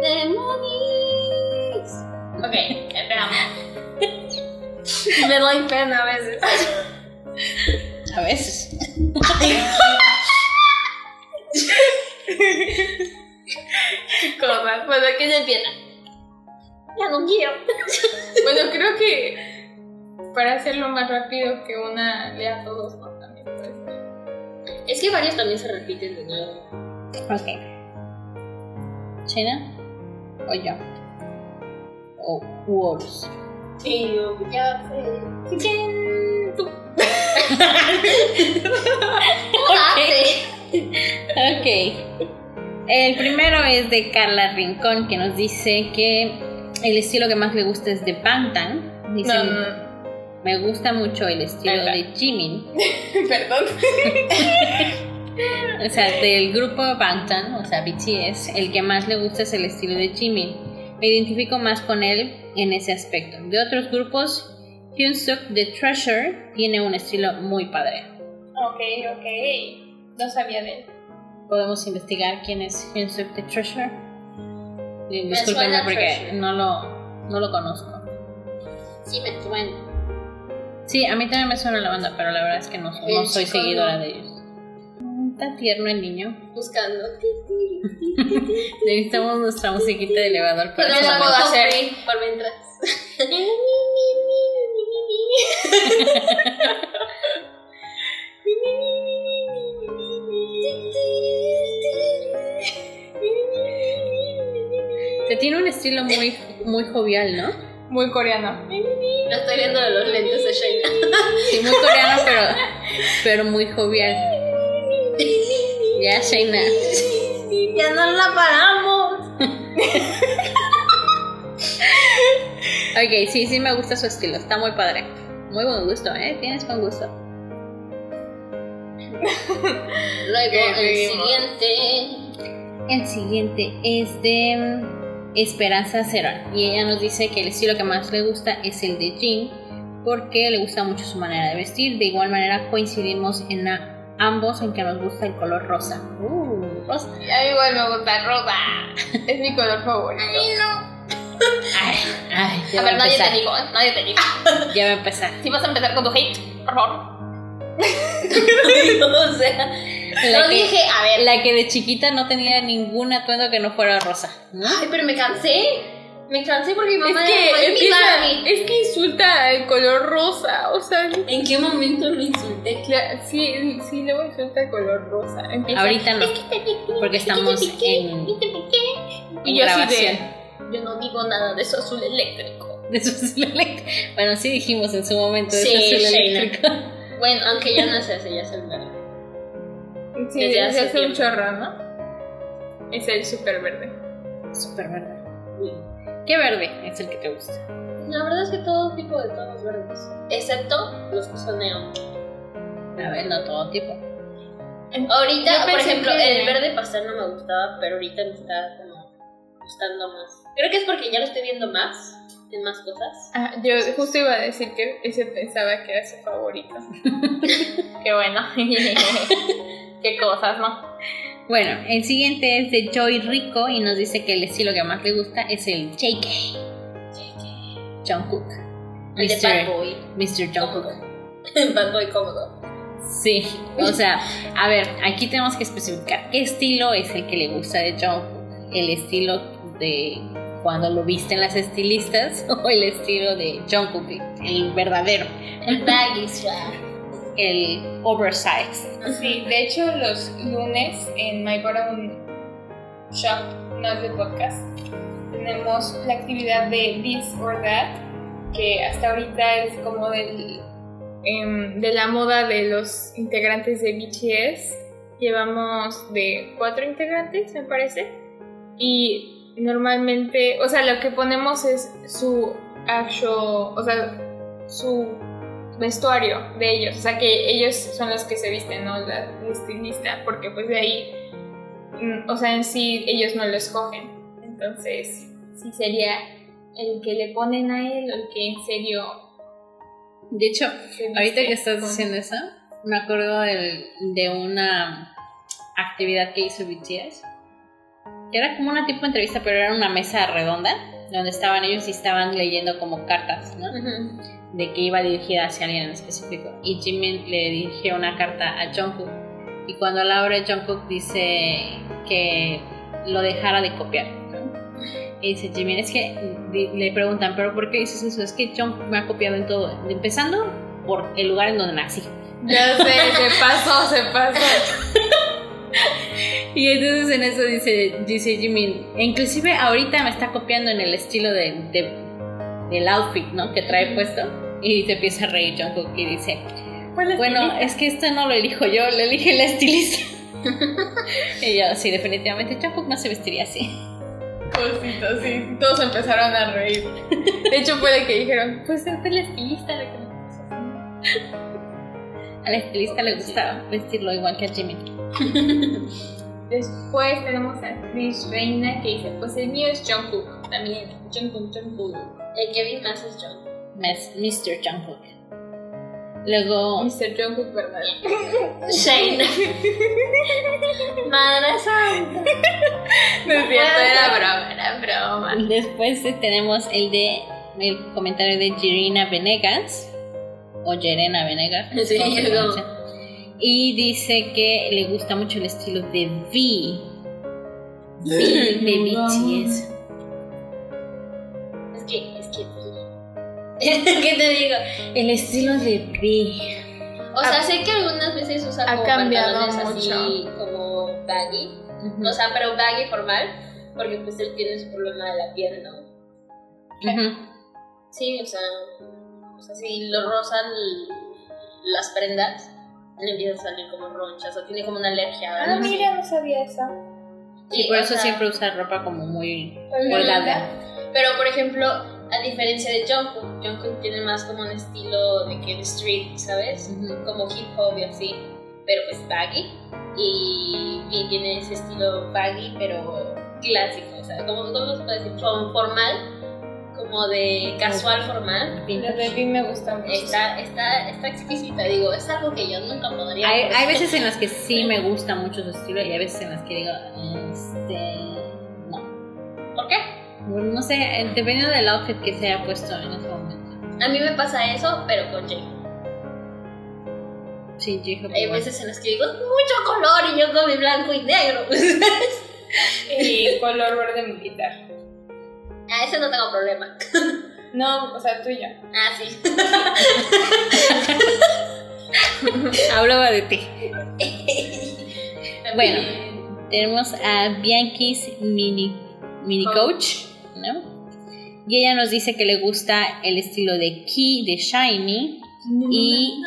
Demonios. Ok, esperamos. Me doy pena a veces. A veces. Cosas. Bueno, ¿quién empieza? Ya no quiero. Bueno, creo que para hacerlo más rápido que una lea todos, ¿no? También puede ser. Es que varios también se repiten de nuevo. Ok. ¿China? ¿O yo? ¿O Horus? Y yo, ya sé. ¿Quién? Tú. Date. Ok. El primero es de Carla Rincón que nos dice que el estilo que más le gusta es de Bangtan. Dice, No, no, me gusta mucho el estilo de Jimin. perdón. O sea, del grupo Bangtan, o sea, BTS, el que más le gusta es el estilo de Jimin. Me identifico más con él en ese aspecto. De otros grupos, Hyunsuk de Treasure tiene un estilo muy padre. Ok, ok. No sabía de él. Podemos investigar quién es Hyunsuk de Treasure. Me Discúlpenme suena porque no lo, no lo conozco. Sí, me suena. Sí, a mí también me suena la banda, pero la verdad es que no, no soy seguidora no. de ellos. Está tierno el niño. Buscando. Necesitamos nuestra musiquita de elevador para la la puedo hacer. por mientras. Que tiene un estilo muy, muy jovial, ¿no? Muy coreano. Lo estoy viendo de los lentes de Shayna. Sí, muy coreano, pero, pero muy jovial. Ya, Shaina. Ya no la paramos. Ok, sí, sí me gusta su estilo. Está muy padre. Muy buen gusto, ¿eh? Tienes buen gusto. Luego el seguimos. siguiente. El siguiente es de mm, Esperanza Cero. Y ella nos dice que el estilo que más le gusta es el de Jean. Porque le gusta mucho su manera de vestir. De igual manera coincidimos en a- ambos en que nos gusta el color rosa. Uh, rosa. A mí igual me gusta rosa. Es mi color favorito. Ay, ay, ya A va a ver, nadie te dijo, ¿eh? Nadie te dijo. Ya va a empezar. Si vas a empezar con tu hate, por favor. o sea, La no que- dije, a ver. La que de chiquita no tenía ningún atuendo que no fuera rosa. ¿no? Ay, pero me cansé. Me cansé porque mi Es mamá que, era empieza, Barbie. es que insulta el color rosa. O sea, ¿En qué momento lo insulté? sí, sí, luego insulta el color rosa. Empieza- Ahorita no, porque estamos en, Y yo así de. Yo no digo nada de eso azul eléctrico. de su azul eléctrico. Bueno, sí dijimos en su momento de Sí, su azul eléctrico. Bueno, aunque ya no se hace, ya es el verde. Sí, Desde desde hace hace un chorro, ¿no? Es el super verde. Súper verde. ¿Qué verde es el que te gusta? La verdad es que todo tipo de tonos verdes. Excepto los que son neón. A ver, no todo tipo. Ahorita, por ejemplo, que- el verde pastel no me gustaba, pero ahorita me está como gustando más. Creo que es porque ya lo estoy viendo más, en más cosas. Ah, yo justo iba a decir que ese pensaba que era su favorito. Qué bueno. Qué cosas, ¿no? Bueno, el siguiente es de Joy Rico y nos dice que el estilo que más le gusta es el JK. Jungkook. El de Bad Boy. Mr. Jungkook. Bad Boy cómodo. Sí, o sea, a ver, aquí tenemos que especificar qué estilo es el que le gusta de Jungkook. El estilo de cuando lo visten las estilistas o el estilo de Jungkook, el verdadero, El baggy. El oversized. Sí, de hecho los lunes en My Bottom Shop, no es de podcast, tenemos la actividad de This or That, que hasta ahorita es como del, em, de la moda de los integrantes de BTS. Llevamos de cuatro integrantes, me parece. Y normalmente, o sea, lo que ponemos es su actual, o sea, su vestuario de ellos, o sea que ellos son los que se visten, ¿no? La, la estilista, porque pues de ahí, mm, o sea, en sí ellos no lo escogen, entonces sí sería el que le ponen a él o el que en serio... De hecho, ahorita que estás diciendo eso, me acuerdo del- de una actividad que hizo BTS. que Era como una tipo de entrevista, pero era una mesa redonda donde estaban ellos y estaban leyendo como cartas, ¿no? De que iba dirigida hacia alguien en específico. Y Jimin le dirigió una carta a Jungkook. Y cuando la abre, Jungkook dice que lo dejara de copiar. ¿no? Y dice Jimin, es que le preguntan, ¿pero por qué dices eso? Es que Jungkook me ha copiado en todo. Empezando por el lugar en donde nací. Ya sé, se pasó, se pasó. Y entonces en eso dice, dice Jimin, inclusive ahorita me está copiando en el estilo de, de- del outfit, ¿no? Que trae puesto. Y se empieza a reír Jungkook y dice, Bueno, es que esto no lo elijo yo, lo elige el estilista. y yo, sí, definitivamente Jungkook no se vestiría así. Cositas, sí. Todos empezaron a reír. De hecho, fue de que dijeron, pues es el estilista la que me así. Al estilista le gusta vestirlo igual que a Jimmy. Después tenemos a Chris Reina que dice, pues el mío es Jungkook. También, Jungkook, Jungkook. El que vi más es John. Mr. Jungkook. Luego, Mr. Jungkook, ¿verdad? Shane. Madre santa. No es cierto, era broma, era broma. después tenemos el de el comentario de Jirina Venegas o Yerena Venegas. Sí. Y dice que le gusta mucho el estilo de V. V de BTS. ¿Qué te digo? El estilo de V. O sea, sé que algunas veces usa ha como cambiado pantalones así como baggy. O sea, pero baggy formal. Porque pues él tiene su problema de la piel, ¿no? Ujú. Sí, o sea, o sea, si lo rozan las prendas, le empieza a salir como ronchas o tiene como una alergia. Ah, así. mira, no sabía eso. Sí, Sí, por eso sea, siempre usa ropa como muy holgada. Pero por ejemplo, a diferencia de Jungkook, Jungkook tiene más como un estilo de que de street, ¿sabes? Ujú. Como hip hop y así, pero pues baggy. Y V tiene ese estilo baggy, pero clásico, o sea, como ¿cómo se puede decir? Como formal, como de casual formal. La de Vi me gusta mucho. Está, está, está exquisita, digo, es algo que yo nunca podría. Hay, hay veces en las que sí me gusta mucho su estilo y hay veces en las que digo, este, no. ¿Por qué? No sé, eh, dependiendo del outfit que se haya puesto en ese momento. A mí me pasa eso, pero con Jay. Sí, J-Hope Hay veces en las que digo, mucho color y yo con mi blanco y negro. Y color verde militar. A ese no tengo problema. No, o sea, tú y yo. Ah, sí. Hablaba de ti. Bueno, tenemos a Bianchi's mini, mini coach, ¿no? Y ella nos dice que le gusta el estilo de Key de Shiny y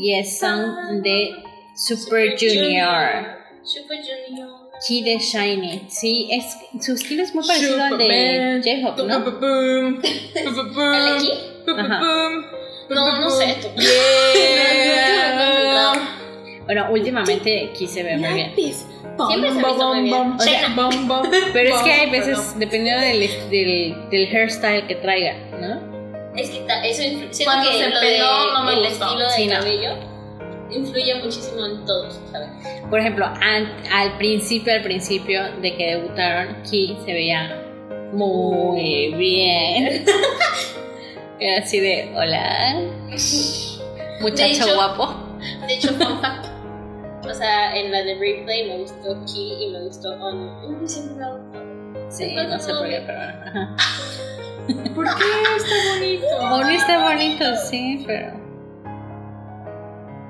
Yesung de Super Junior. Super Junior. Key de Shiny. Sí, es, su estilo es muy parecido al de. J-Hope, ¿no? ¿El de aquí? Ajá. No, no sé. Yeah. Bueno, últimamente Key se ve muy bien. Siempre se Pero es que hay veces, dependiendo del, del, del hairstyle que traiga, ¿no? Es que ta- eso influye. Cuando que se lo peló, de, no me el gustó. estilo de Sí, no. cabello influye muchísimo en todos, ¿sabes? Por ejemplo, an- al principio, al principio de que debutaron, Key se veía muy bien. Era así de, hola, muchacho De hecho- guapo. De hecho, fun fact. O sea, en la de replay me gustó Key y me gustó On. Siempre me ha gustado. Sí, no sé por qué, pero bueno. ¿Por qué está bonito? Bonito está bonito, sí, pero...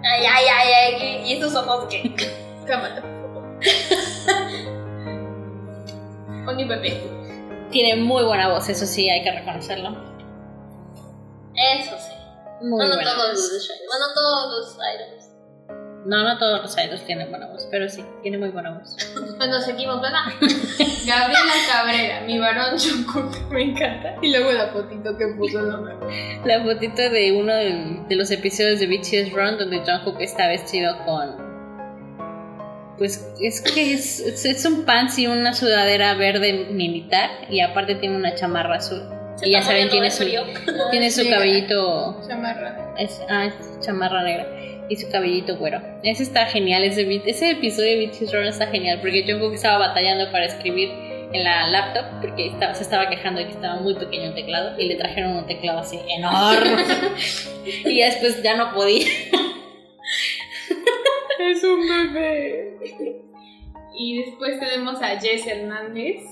Ay, ay, ay, ay. ¿Y estos ojos qué? Cámara. Oni bebé. Tiene muy buena voz, eso sí, hay que reconocerlo. Eso sí. Muy buena todos voz. los de Shine. Bueno, todos los idols. No, no todos los idols tienen buena voz, pero sí, tiene muy buena voz. Pues nos ¿verdad? Gabriela Cabrera, mi varón Jungkook, me encanta. Y luego la fotito que puso no me La fotito de uno de, de los episodios de BTS Run donde Jungkook está vestido con... Pues es que es, es, es un una sudadera verde militar y aparte tiene una chamarra azul. Se Y ya saben, tiene su, tiene su cabellito... Chamarra. Es, ah, es chamarra negra y su cabellito güero. Ese está genial, ese, ese episodio de BTS Run está genial porque Jungkook estaba batallando para escribir en la laptop porque estaba, se estaba quejando de que estaba muy pequeño el teclado y le trajeron un teclado así enorme y ya después ya no podía. Es un bebé. Y después tenemos a Jess Hernández.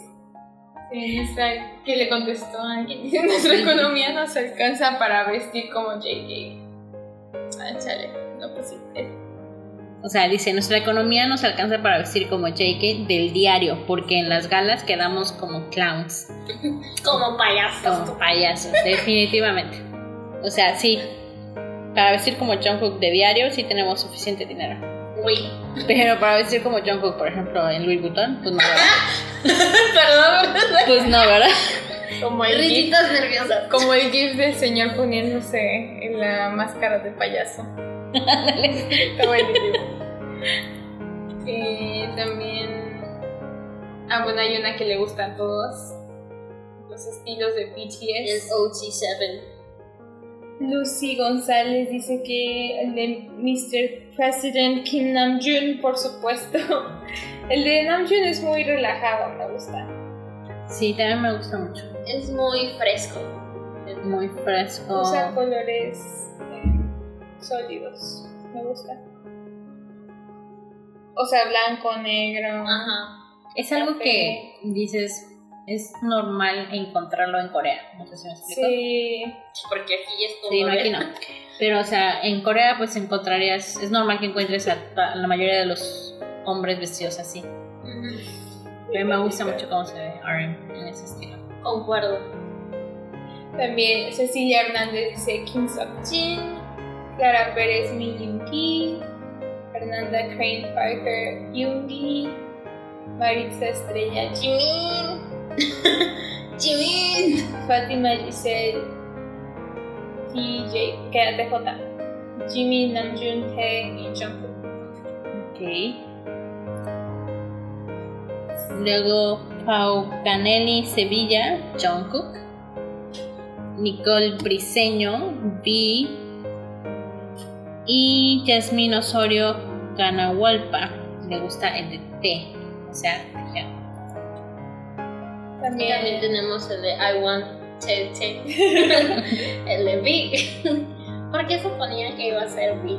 en esta- que le contestó a alguien. Nuestra economía no se alcanza para vestir como JJ. Ah, chale. No, pues sí. eh. O sea, dice, nuestra economía nos alcanza para vestir como JK del diario porque en las galas quedamos como clowns, Como payasos. como payasos, definitivamente. O sea, sí, para vestir como Jungkook de diario sí tenemos suficiente dinero. Uy. Pero para vestir como Jungkook, por ejemplo, en Louis Vuitton, pues no, ¿verdad? Perdón. Pues no, ¿verdad? Como el, nerviosas. como el gif del señor poniéndose en la máscara de payaso. Está buenísimo. Eh, también. Ah, bueno, hay una que le gusta a todos. Los estilos de El BTS. OG7. Lucy González dice que el de Mr. President Kim Namjoon, por supuesto. El de Namjoon es muy relajado, me gusta. Sí, también me gusta mucho. Es muy fresco. Es muy fresco. Usa colores sólidos, me gusta. O sea, blanco, negro. Ajá. Es algo Café. que dices, es normal encontrarlo en Corea. No sé si me explico. Sí, Porque aquí es como. Sí, no, aquí no. Pero, o sea, en Corea, pues encontrarías. Es normal que encuentres a, la mayoría de los hombres vestidos así. A mí me gusta mucho cómo se ve RM en ese estilo. Concuerdo. También Cecilia Hernández dice Kim Sok Jin, Clara Pérez Mi Yoongi, Fernanda Crane Parker Yoongi, Maritza Estrella Jimin, Jimin. Fátima Giselle TJ, quédate J, Jimmy Namjoon Tae y Jungkook. Ok. Luego Pau Canelli Sevilla, Jungkook. Nicole Briseño, B. Y Yasmin Osorio Canahualpa. Le gusta el de T. O sea, ya. También También tenemos el de I want Tete. el de Vic. ¿Por qué suponía que iba a ser Vic?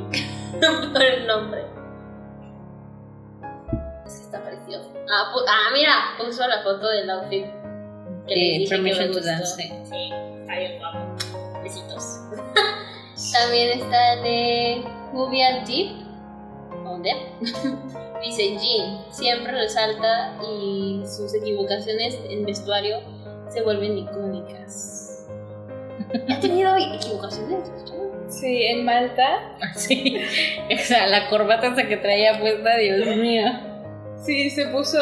Por el nombre. Está precioso. Ah, ah, mira, puso la foto del outfit. Que De dije que Permission me to. Dance, sí. Sí, está bien guapo. Besitos. También está el de Juvia Deep. ¿Dónde? Dice Jean, siempre resalta y sus equivocaciones en vestuario se vuelven icónicas. ¿Ha tenido equivocaciones sí, en Malta, Sí. O sea, la corbata esa que traía puesta, Dios mío. sí, se puso,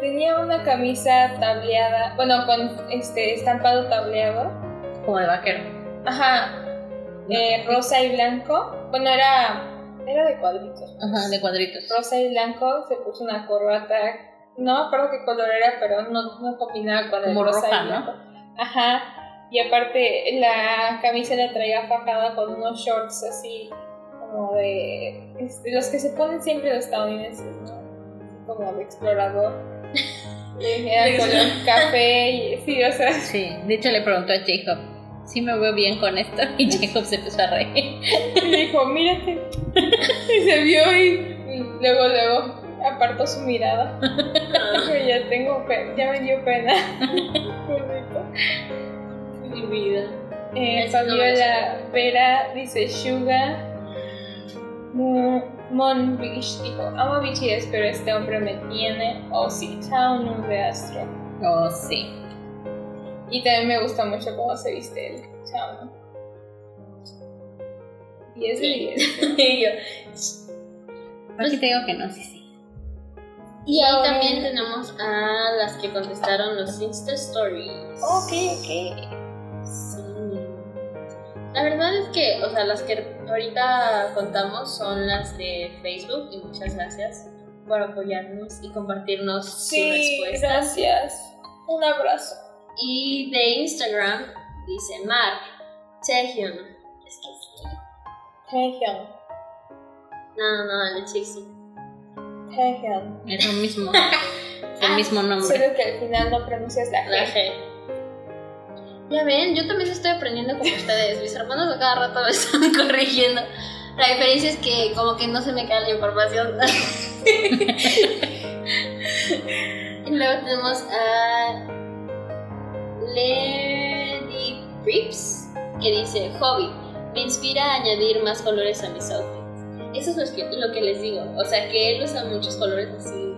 tenía una camisa tableada, bueno, con este estampado tableado. Como de vaquero. Ajá, eh, rosa y blanco. Bueno, era, era de cuadritos. Ajá, de cuadritos. Rosa y blanco, se puso una corbata. No acuerdo qué color era, pero no, no combinaba con el Como rosa roja, y blanco. Ajá. Y aparte, la camisa la traía fajada con unos shorts así, como de. este, los que se ponen siempre los estadounidenses, como de explorador. Era De color café y sí, o sea. Sí, de hecho le preguntó a Jacob, ¿sí me veo bien con esto? Y Jacob se empezó a reír. Y dijo, mírate. Y se vio y, luego, luego apartó su mirada. Dijo, ya tengo pena, ya me dio pena. Mi vida. Eh, no Fabiola Vera dice Suga. Mo- Mon Beach dijo, amo BTS, pero este hombre me tiene. Oh sí, Chao de Astro. Oh, sí. Y también me gusta mucho cómo se viste él. Chao. 10 de 10. Y yo, Aquí te digo que no, sí, sí. Y ahí también tenemos a las que contestaron los Insta Stories. Ok, ok. Sí. La verdad es que, o sea, las que ahorita contamos son las de Facebook y muchas gracias por apoyarnos y compartirnos sus Sí, respuestas. gracias. Un abrazo. Y de Instagram dice Mar, Taehyun. Es que sí. Taehyung. No, no, no, el de Chixi. Taehyung. Es lo mismo. el mismo nombre. Solo que al final no pronuncias la La G. G. Ya ven, yo también estoy aprendiendo como ustedes. Mis hermanos a cada rato me están corrigiendo. La diferencia es que como que no se me cae la información. y luego tenemos a Lady Rips que dice hobby. Me inspira a añadir más colores a mis outfits. Eso es lo que, lo que les digo. O sea que él usa muchos colores así.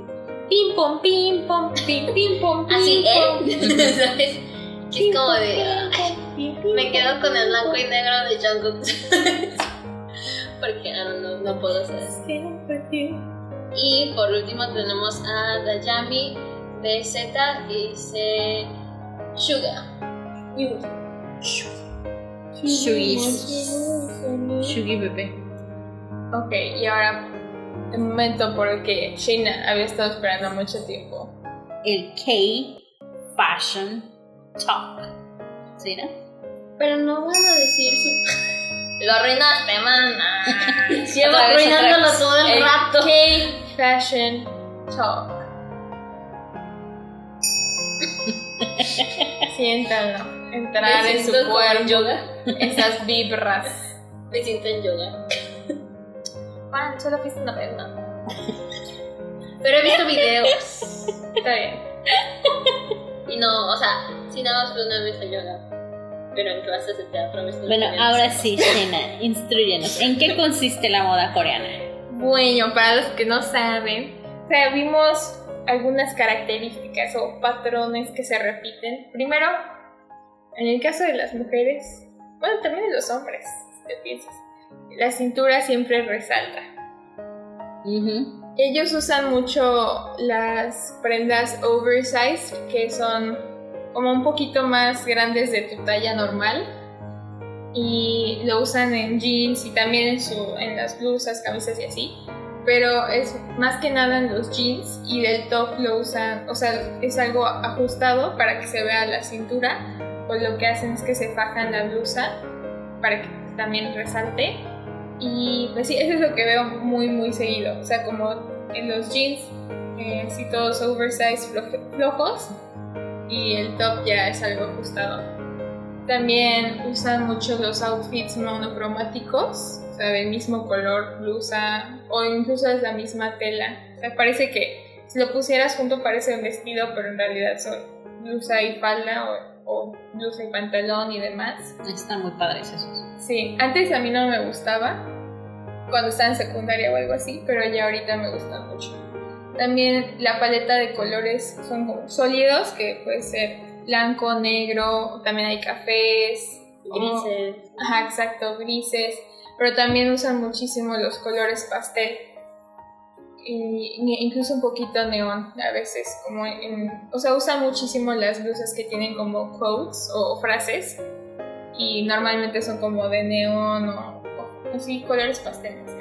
Pim pom, pim pom, pim pim pom. pim, Así él. ¿Sabes? Que es como de. Pim, "Ay, pom, pim, pim, Me quedo con el blanco pom". y negro de Jungkook. Porque, don't know, no puedo saber. Y por último tenemos a Dayami BZ y dice Suga. Shugis. Shugi bebé. Ok, y ahora el momento por el que Shayna había estado esperando mucho tiempo. El K Fashion Talk. ¿Sí, no? Pero no van a decir su. Lo arruinaste, mana. Llevo arruinándolo todo el, El rato. Fashion Talk. Siéntanlo. Entrar en su cuerpo. yoga. Esas vibras. Me siento en yoga. Juan, solo fuiste una ¿no? Pero he visto videos. Está bien. Y no, o sea, si nada más fue una vez a yoga. Pero en clases de teatro. Bueno, ahora sí, Shena, instruyenos. ¿En qué consiste la moda coreana? Bueno, para los que no saben, o sea, vimos algunas características o patrones que se repiten. Primero, en el caso de las mujeres, bueno, también de los hombres, si te piensas, la cintura siempre resalta. Ujú. Ellos usan mucho las prendas oversized, que son como un poquito más grandes de tu talla normal. Y lo usan en jeans y también en, su, en las blusas, camisas y así. Pero es más que nada en los jeans y del top lo usan, o sea, es algo ajustado para que se vea la cintura. O lo que hacen es que se fajan la blusa para que también resalte. Y pues sí, eso es lo que veo muy, muy seguido. O sea, como en los jeans, eh, así todos oversized flojos. Y el top ya es algo ajustado. También usan mucho los outfits monocromáticos, o sea, del mismo color, blusa, o incluso es la misma tela. O sea, parece que si lo pusieras junto parece un vestido, pero en realidad son blusa y falda, o, o blusa y pantalón y demás. Están muy padres esos. Sí, antes a mí no me gustaba cuando estaba en secundaria o algo así, pero ya ahorita me gusta mucho. También la paleta de colores son como sólidos, que puede ser blanco, negro, también hay cafés, Grises. ajá, exacto, grises, pero también usan muchísimo los colores pastel. Y, incluso un poquito neón a veces, como en, o sea, usan muchísimo las blusas que tienen como quotes o frases y normalmente son como de neón o, o así colores pastel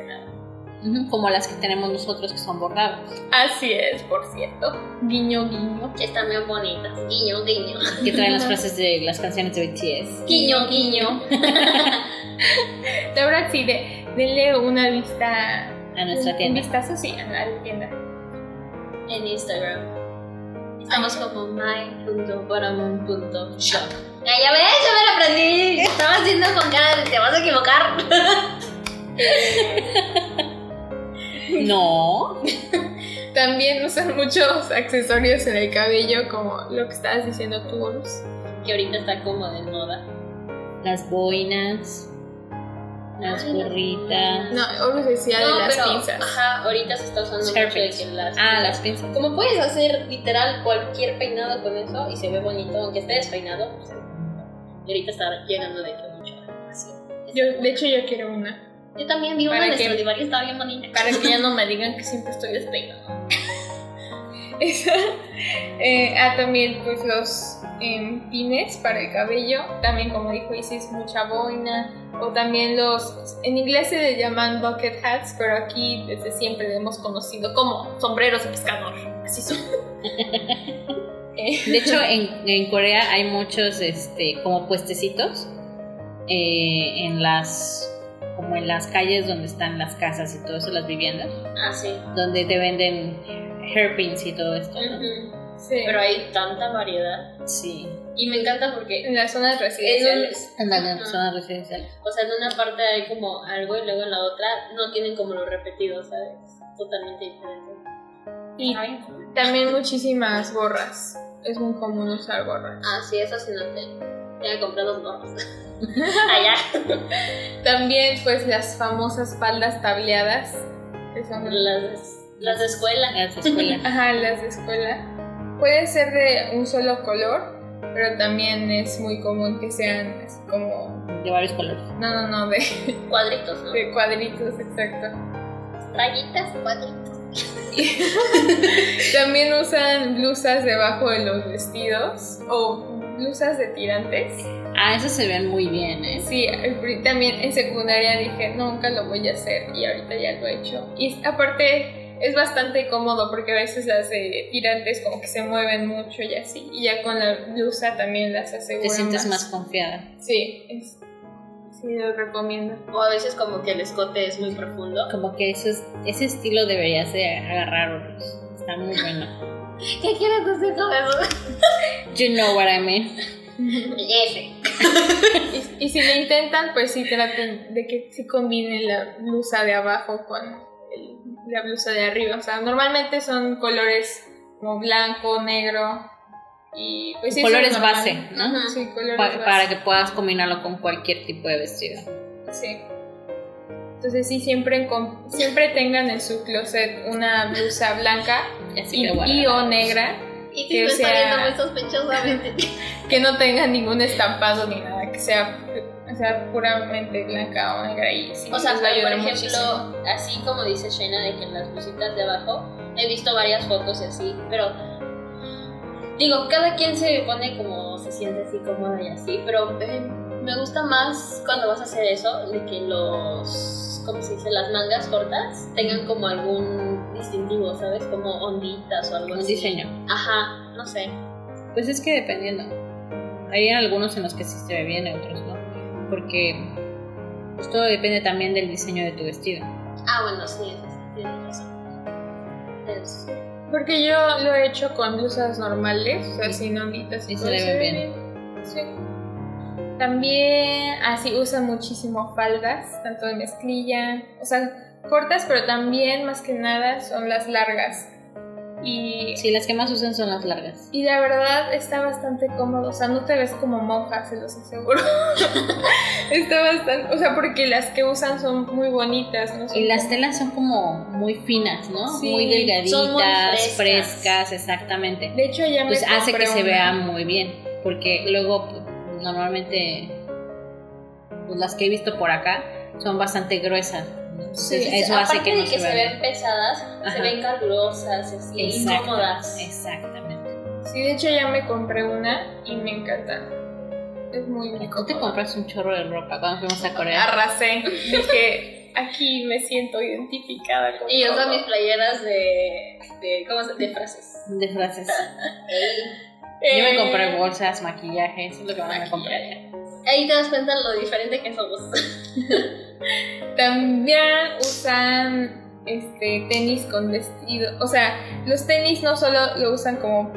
Como las que tenemos nosotros que son bordados. Así es, por cierto. Guiño, guiño. Están bien bonitas. Guiño, guiño. Que traen las frases de las canciones de BTS. Guiño, guiño. La verdad sí, de, denle una vista. A nuestra tienda. Un vistazo, sí, a la tienda. En Instagram. Estamos como my.paramount.shop. Ya, ya ves, yo me lo aprendí. Estaba haciendo con cara de te vas a equivocar. No. También usan muchos accesorios en el cabello, como lo que estabas diciendo tú, Horus. Que ahorita está como de moda. Las boinas. Las Ay, gorritas. No, Horus decía de No, las pero, pinzas. Ajá, ahorita se está usando mucho de que las. Ah, las pinzas. Como puedes hacer literal cualquier peinado con eso y se ve bonito, aunque esté despeinado. bonito. Y ahorita está llegando de que mucho. Así. Yo, de hecho, yo quiero una. Yo también vi una ¿Para de qué? Stradivarius, estaba bien bonita. Para que ya no me digan que siempre estoy despeinada. Esa, eh, ah, también pues los em, pines para el cabello, también como dijo Isis, mucha boina, o también los, en inglés se le llaman bucket hats, pero aquí desde siempre le hemos conocido como sombreros de pescador, así son. Eh, De hecho, en, en Corea hay muchos este, como puestecitos eh, en las como en las calles donde están las casas y todo eso, las viviendas, Ah, sí. donde te venden hairpins y todo esto. ¿no? Sí, Pero hay tanta variedad. Sí. Y me encanta porque en las zonas en un- residenciales. En Ajá. zonas residenciales. o sea, en una parte hay como algo y luego en la otra no tienen como lo repetido, ¿sabes? Totalmente diferente. Y también muchísimas gorras, es muy común usar gorras. Ah, sí, eso sí noté. Ya me compré dos gorros. Allá. También pues las famosas faldas tableadas, que son Las, las de escuela. Las de escuela. Ajá, las de escuela. Pueden ser de un solo color, pero también es muy común que sean así como. de varios colores. No, no, no, de, Cuadritos, ¿no? de cuadritos, exacto. rayitas, cuadritos. También usan blusas debajo de los vestidos o blusas de tirantes. Ah, eso se ven muy bien, ¿eh? Sí, también en secundaria dije, nunca lo voy a hacer y ahorita ya lo he hecho. Y aparte es bastante cómodo porque a veces las de tirantes como que se mueven mucho y así. Y ya con la blusa también las aseguro. Te sientes más, confiada. Sí, es, sí, lo recomiendo. O a veces como que el escote es muy profundo. Como que ese, ese estilo deberías de agarrar. Está muy bueno. ¿Qué quieres decir con eso? You know what I mean. Ese. y, y, si lo intentan, pues sí traten de que sí combinen la blusa de abajo con el, la blusa de arriba. O sea, normalmente son colores como blanco, negro y pues sí, colores base, ¿no? Sí, colores Pa base. Para que puedas combinarlo con cualquier tipo de vestido. Sí. Entonces sí, siempre, siempre tengan en su closet una blusa blanca y, y o negra. Y Que que me está sea- viendo muy sospechosamente. que no tenga ningún estampado ni nada, que sea, o sea puramente blanca o negra y sí, O sea, por ejemplo, muchísimo. así como dice Shayna de que en las blusitas de abajo, he visto varias fotos y así, pero digo, cada quien se pone como se siente así cómoda y así, pero eh, me gusta más cuando vas a hacer eso, de que los, ¿cómo se dice? Las mangas cortas tengan como algún distintivo, ¿sabes? Como onditas o algo Un así. diseño. Ajá, no sé. Pues es que dependiendo. Hay algunos en los que sí se ve bien, otros no. Porque pues, todo depende también del diseño de tu vestido. Ah, bueno, sí, sí, tienes razón. Es- Porque yo lo he hecho con blusas normales, o sea, sin onditas Y se le ve ven bien. Sí. También así usan muchísimo faldas, tanto de mezclilla, o sea, cortas, pero también más que nada son las largas. Y Sí, las que más usan son las largas. Y la verdad está bastante cómodo, o sea, no te ves como monja, se los aseguro. está bastante, o sea, porque las que usan son muy bonitas, ¿no? Son Y las telas son como muy finas, ¿no? Sí, muy delgaditas, son muy frescas. frescas, exactamente. De hecho, ya me Pues hace que se vea muy bien. Porque luego, normalmente, pues, las que he visto por acá son bastante gruesas. ¿no? Entonces, Sí, eso hace que no de que se se ven pesadas, Ajá. se ven calurosas, así, Exacto, incómodas. Exactamente. Sí, de hecho ya me compré una y me encanta. Es muy, Tú te compras un chorro de ropa cuando fuimos a Corea. Arrasé. Dije, aquí me siento identificada con Y uso mis playeras de, de, ¿cómo se de frases. De frases. Eh, Yo me compré bolsas, maquillaje, eso es lo que más me compré. Ahí te das cuenta lo diferente que somos. También usan este tenis con vestido. O sea, los tenis no solo lo usan como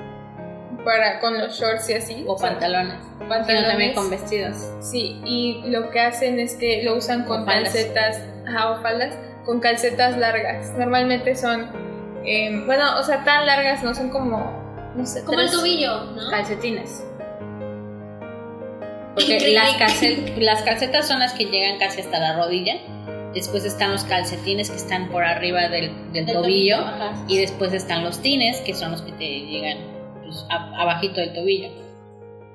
para con los shorts y así. O sea, pantalones. Sino pantalones. también con vestidos. Sí, y lo que hacen es que lo usan con O calcetas, ajá, o faldas, con calcetas largas. Normalmente son, eh, bueno, o sea, tan largas, no son como, Como el tobillo, ¿no? Calcetines. Porque las, calcetas son las que llegan casi hasta la rodilla. Después están los calcetines que están por arriba del, del Del tobillo. Y después están los tines, que son los que te llegan pues, a- abajito del tobillo.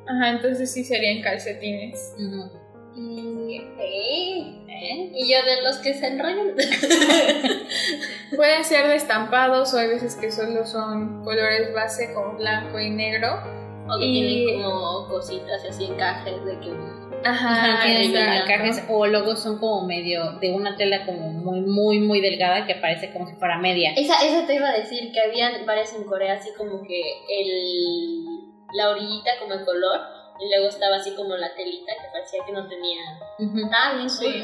Ajá, entonces sí serían calcetines. Ujú. Y Eh, ¿Eh? Y yo de los que se enrollan. pueden ser destampados o hay veces que solo son colores base con blanco y negro. o que Y- tienen como cositas así encajes de que. Ajá, tienen encajes o luego son como medio de una tela como muy, muy, muy delgada que parece como si fuera media. Esa, esa te iba a decir que habían varias en Corea, así como que el, la orillita como el color, y luego estaba así como la telita que parecía que no tenía. Estaba bien Sí.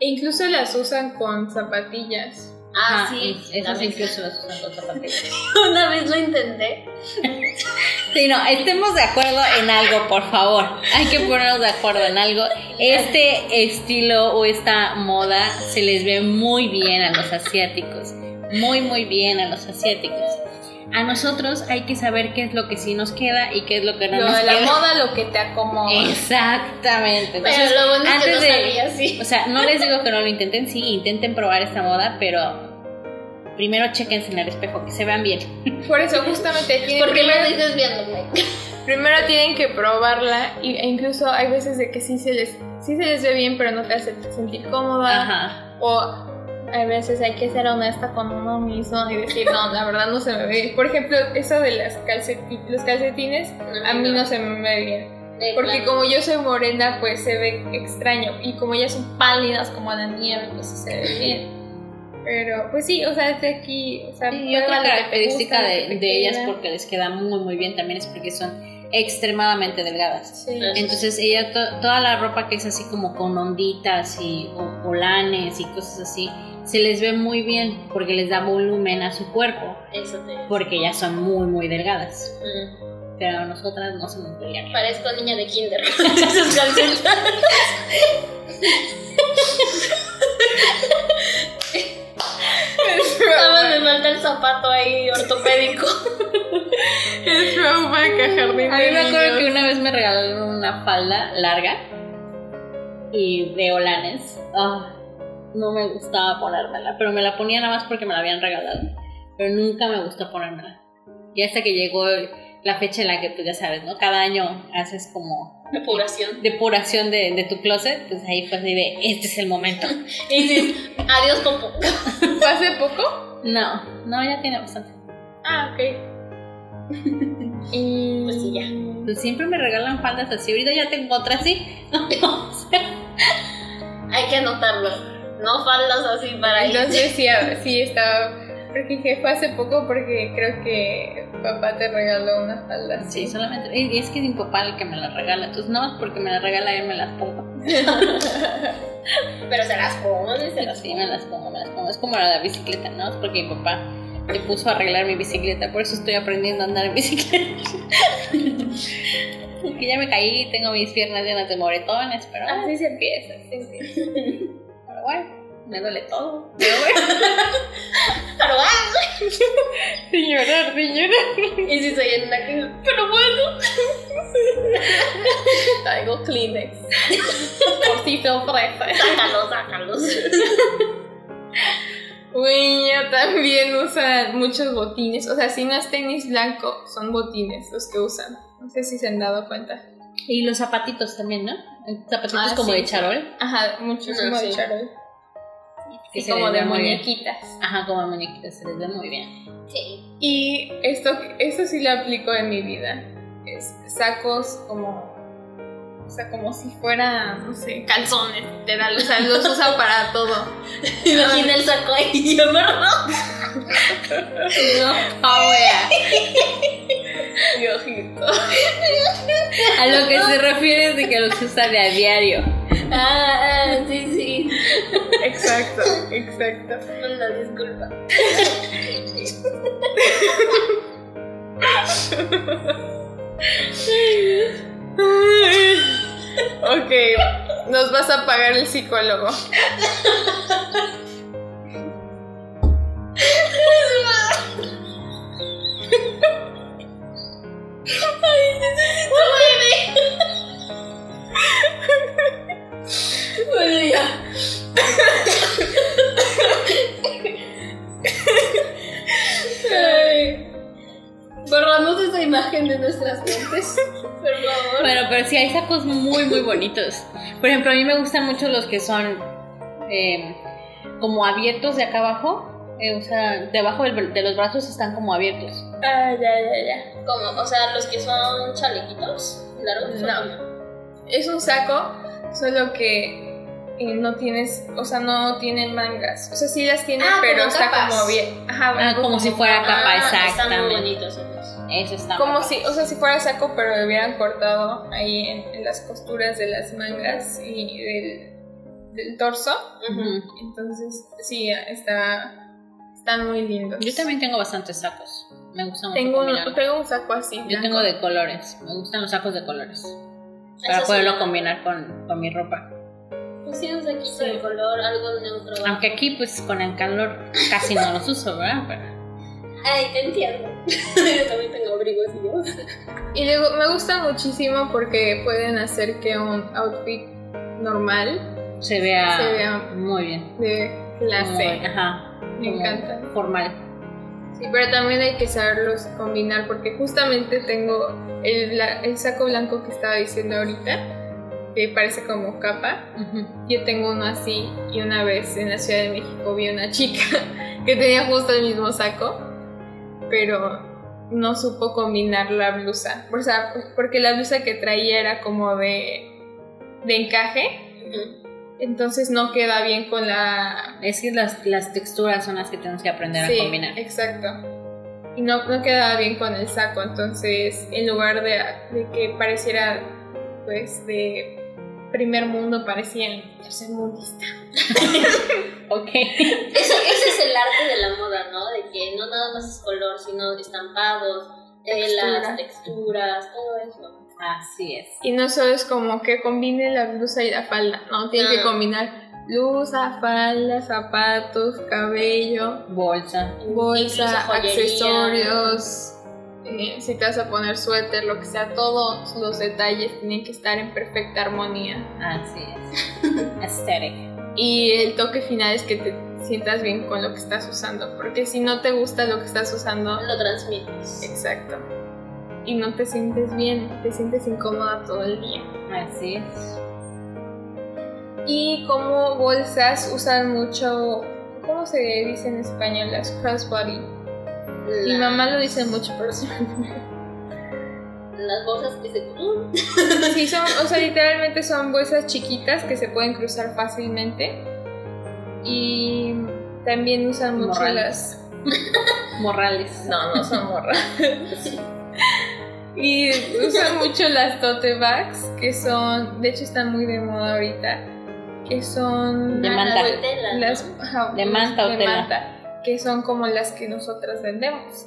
E incluso las usan con zapatillas. Ah, Ajá, sí. vez- incluso los usan con zapatillas. Una vez lo intenté. Sí, no, estemos de acuerdo en algo, por favor. Hay que ponernos de acuerdo en algo. Este estilo o esta moda se les ve muy bien a los asiáticos. Muy, muy bien a los asiáticos. A nosotros hay que saber qué es lo que sí nos queda y qué es lo que no Lo nos de la queda. moda, lo que te acomoda. Exactamente. Pero Entonces, lo bueno es que antes no de- sabía así. o sea, no les digo que no lo intenten, sí, intenten probar esta moda, pero primero chequense en el espejo, que se vean bien. Por eso, justamente, tienen ¿Por qué me primero, dices viéndome? primero tienen que probarla y, e incluso hay veces de que sí se les sí se les ve bien, pero no te hace sentir cómoda. Ajá. O a veces hay que ser honesta con uno mismo y decir, no, la verdad no se me ve. Por ejemplo, eso de las calceti- los calcetines, a mí no se me ve bien. De Porque como yo soy morena, pues se ve extraño. Y como ellas son pálidas como la nieve, pues se ve bien. Pero, pues sí, o sea, desde aquí, o sea, Y otra característica gusta, de, de ellas porque les queda muy muy bien también es porque son extremadamente delgadas. Sí. Entonces ella to- toda la ropa que es así como con onditas y o- y cosas así se les ve muy bien porque les da volumen a su cuerpo Eso te. porque ya son muy muy delgadas. Mm. Pero a nosotras no se nos veía bien. Parezco niña de kinder. Esos. Nada más me falta el zapato ahí ortopédico. Es throwback a jardín A mí me acuerdo que una vez me regalaron una falda larga y de olanes. Ah, no me gustaba ponérmela, pero me la ponía nada más porque me la habían regalado. Pero nunca me gustó ponérmela. Y hasta que llegó la fecha en la que, pues ya sabes, ¿no? Cada año haces como Depuración. depuración de, de tu closet, pues ahí fue así de, este es el momento. Y dices, adiós, popo. ¿Fue hace poco? No, no, ya tiene bastante. Ah, ok. y... Pues sí, ya. Pues siempre me regalan faldas así. Ahorita ya tengo otra así. O sea, Hay que anotarlo. No faldas así para ir. Entonces sí, sí estaba... Porque dije, fue hace poco porque creo que papá te regaló una falda así. Sí, solamente. Y es que es mi papá el que me las regala. Entonces, más porque me las regala, él me las pongo. Pero se las pones, se las sí, me las pongo, me las pongo. Es como la de la bicicleta, ¿no? Es porque mi papá me puso a arreglar mi bicicleta. Por eso estoy aprendiendo a andar en bicicleta. Porque ya me caí, tengo mis piernas llenas de moretones, pero, Así se empieza, así empieza. bueno, me duele todo. Pero bueno, Pero ah, Sin llorar, sin llorar. y si soy en una que. Pero bueno. Traigo Kleenex. Por si te ofrece. Sácalos, sácalos. Uy, ella también usa muchos botines. O sea, si no es tenis blanco, son botines los que usan. No sé si se han dado cuenta. Y los zapatitos también, ¿no? Zapatitos Ah, como sí. de charol. Ajá, muchos como sí. de charol. que Y como de bien. muñequitas. Ajá, como muñequitas, se les ve muy bien. Sí. Y esto, esto sí lo aplico en mi vida. Es sacos como. O sea, como si fuera, no sé, calzones, literal. O sea, los usan para todo. Imagina el saco ahí, yo. No, wea. Mi ojito. A lo que se refiere es de que los usa de a diario. Ah, ah, sí, sí. Exacto, exacto. Una disculpa. ok, nos vas a pagar el psicólogo. Bueno, ya. Ay. Borramos esa imagen de nuestras mentes. Por favor. Bueno, pero sí hay sacos muy, muy bonitos. Por ejemplo, a mí me gustan mucho los que son eh, como abiertos de acá abajo. Eh, o sea, debajo del- de los brazos están como abiertos. Ah, ya, ya, ya. Como, o sea, los que son chalequitos. Claro, No. Es un saco, solo que eh, no tienes, o sea, no tienen mangas. O sea, sí las tiene, Ah, pero como está capas. como bien. Ajá, Ah, como si fuera capa, Ah, Están muy exactamente. bonitos esos. Eso está Como si, o sea, si fuera saco, pero le hubieran cortado ahí en, en las costuras de las mangas y del, del torso. Entonces, sí, está, están muy lindos. Yo también tengo bastantes sacos. Me gusta mucho tengo un, tengo un saco así. Yo blanco. tengo de colores. Me gustan los sacos de colores. Para poderlo sí. combinar con, con mi ropa. Pues sí, un saquito de color, algo neutro. Aunque aquí, pues con el calor casi no los uso, ¿verdad? Pero Ay, te entiendo. Yo también tengo abrigos y yo. Y luego me gusta muchísimo porque pueden hacer que un outfit normal se vea, Se vea muy bien. de clase. Muy- ajá. Me encanta. Formal. Sí, pero también hay que saberlos combinar porque justamente tengo el, bla- el saco blanco que estaba diciendo ahorita. Que parece como capa. Yo tengo uno así y una vez en la Ciudad de México vi una chica que tenía justo el mismo saco, pero no supo combinar la blusa. O sea, porque la blusa que traía era como de, de encaje, entonces no queda bien con la... Es que las, las texturas son las que tenemos que aprender Sí, a combinar. exacto. Y no, no quedaba bien con el saco, entonces en lugar de, de que pareciera pues de primer mundo, parecía tercermundista. Ok. Eso, ese es el arte de la moda, ¿no? De que no nada más es color, sino estampados, Textura. telas, texturas, todo eso. Así es. Y no solo es como que combine la blusa y la falda, no, tiene que Ah. combinar blusa, falda, zapatos, cabello, Bolsa. bolsa, joyería. accesorios. Eh, si te vas a poner suéter, lo que sea, todos los detalles tienen que estar en perfecta armonía. Así es. Aesthetic. Y el toque final es que te sientas bien con lo que estás usando, porque si no te gusta lo que estás usando, Lo transmites. exacto. Y no te sientes bien, te sientes incómoda todo el día. Así es. Y como bolsas usan mucho, ¿cómo se dice en español? Las crossbody. Mi La- mamá lo dice mucho, pero sí. Las bolsas que se cruzan. Sí, son, o sea, literalmente son bolsas chiquitas que se pueden cruzar fácilmente. Y también usan mucho Morrales. las... Morrales. No, no son morras. Y usan mucho las tote bags, que son, de hecho están muy de moda ahorita, que son De manta. las De manta o tela. Que son como las que nosotras vendemos.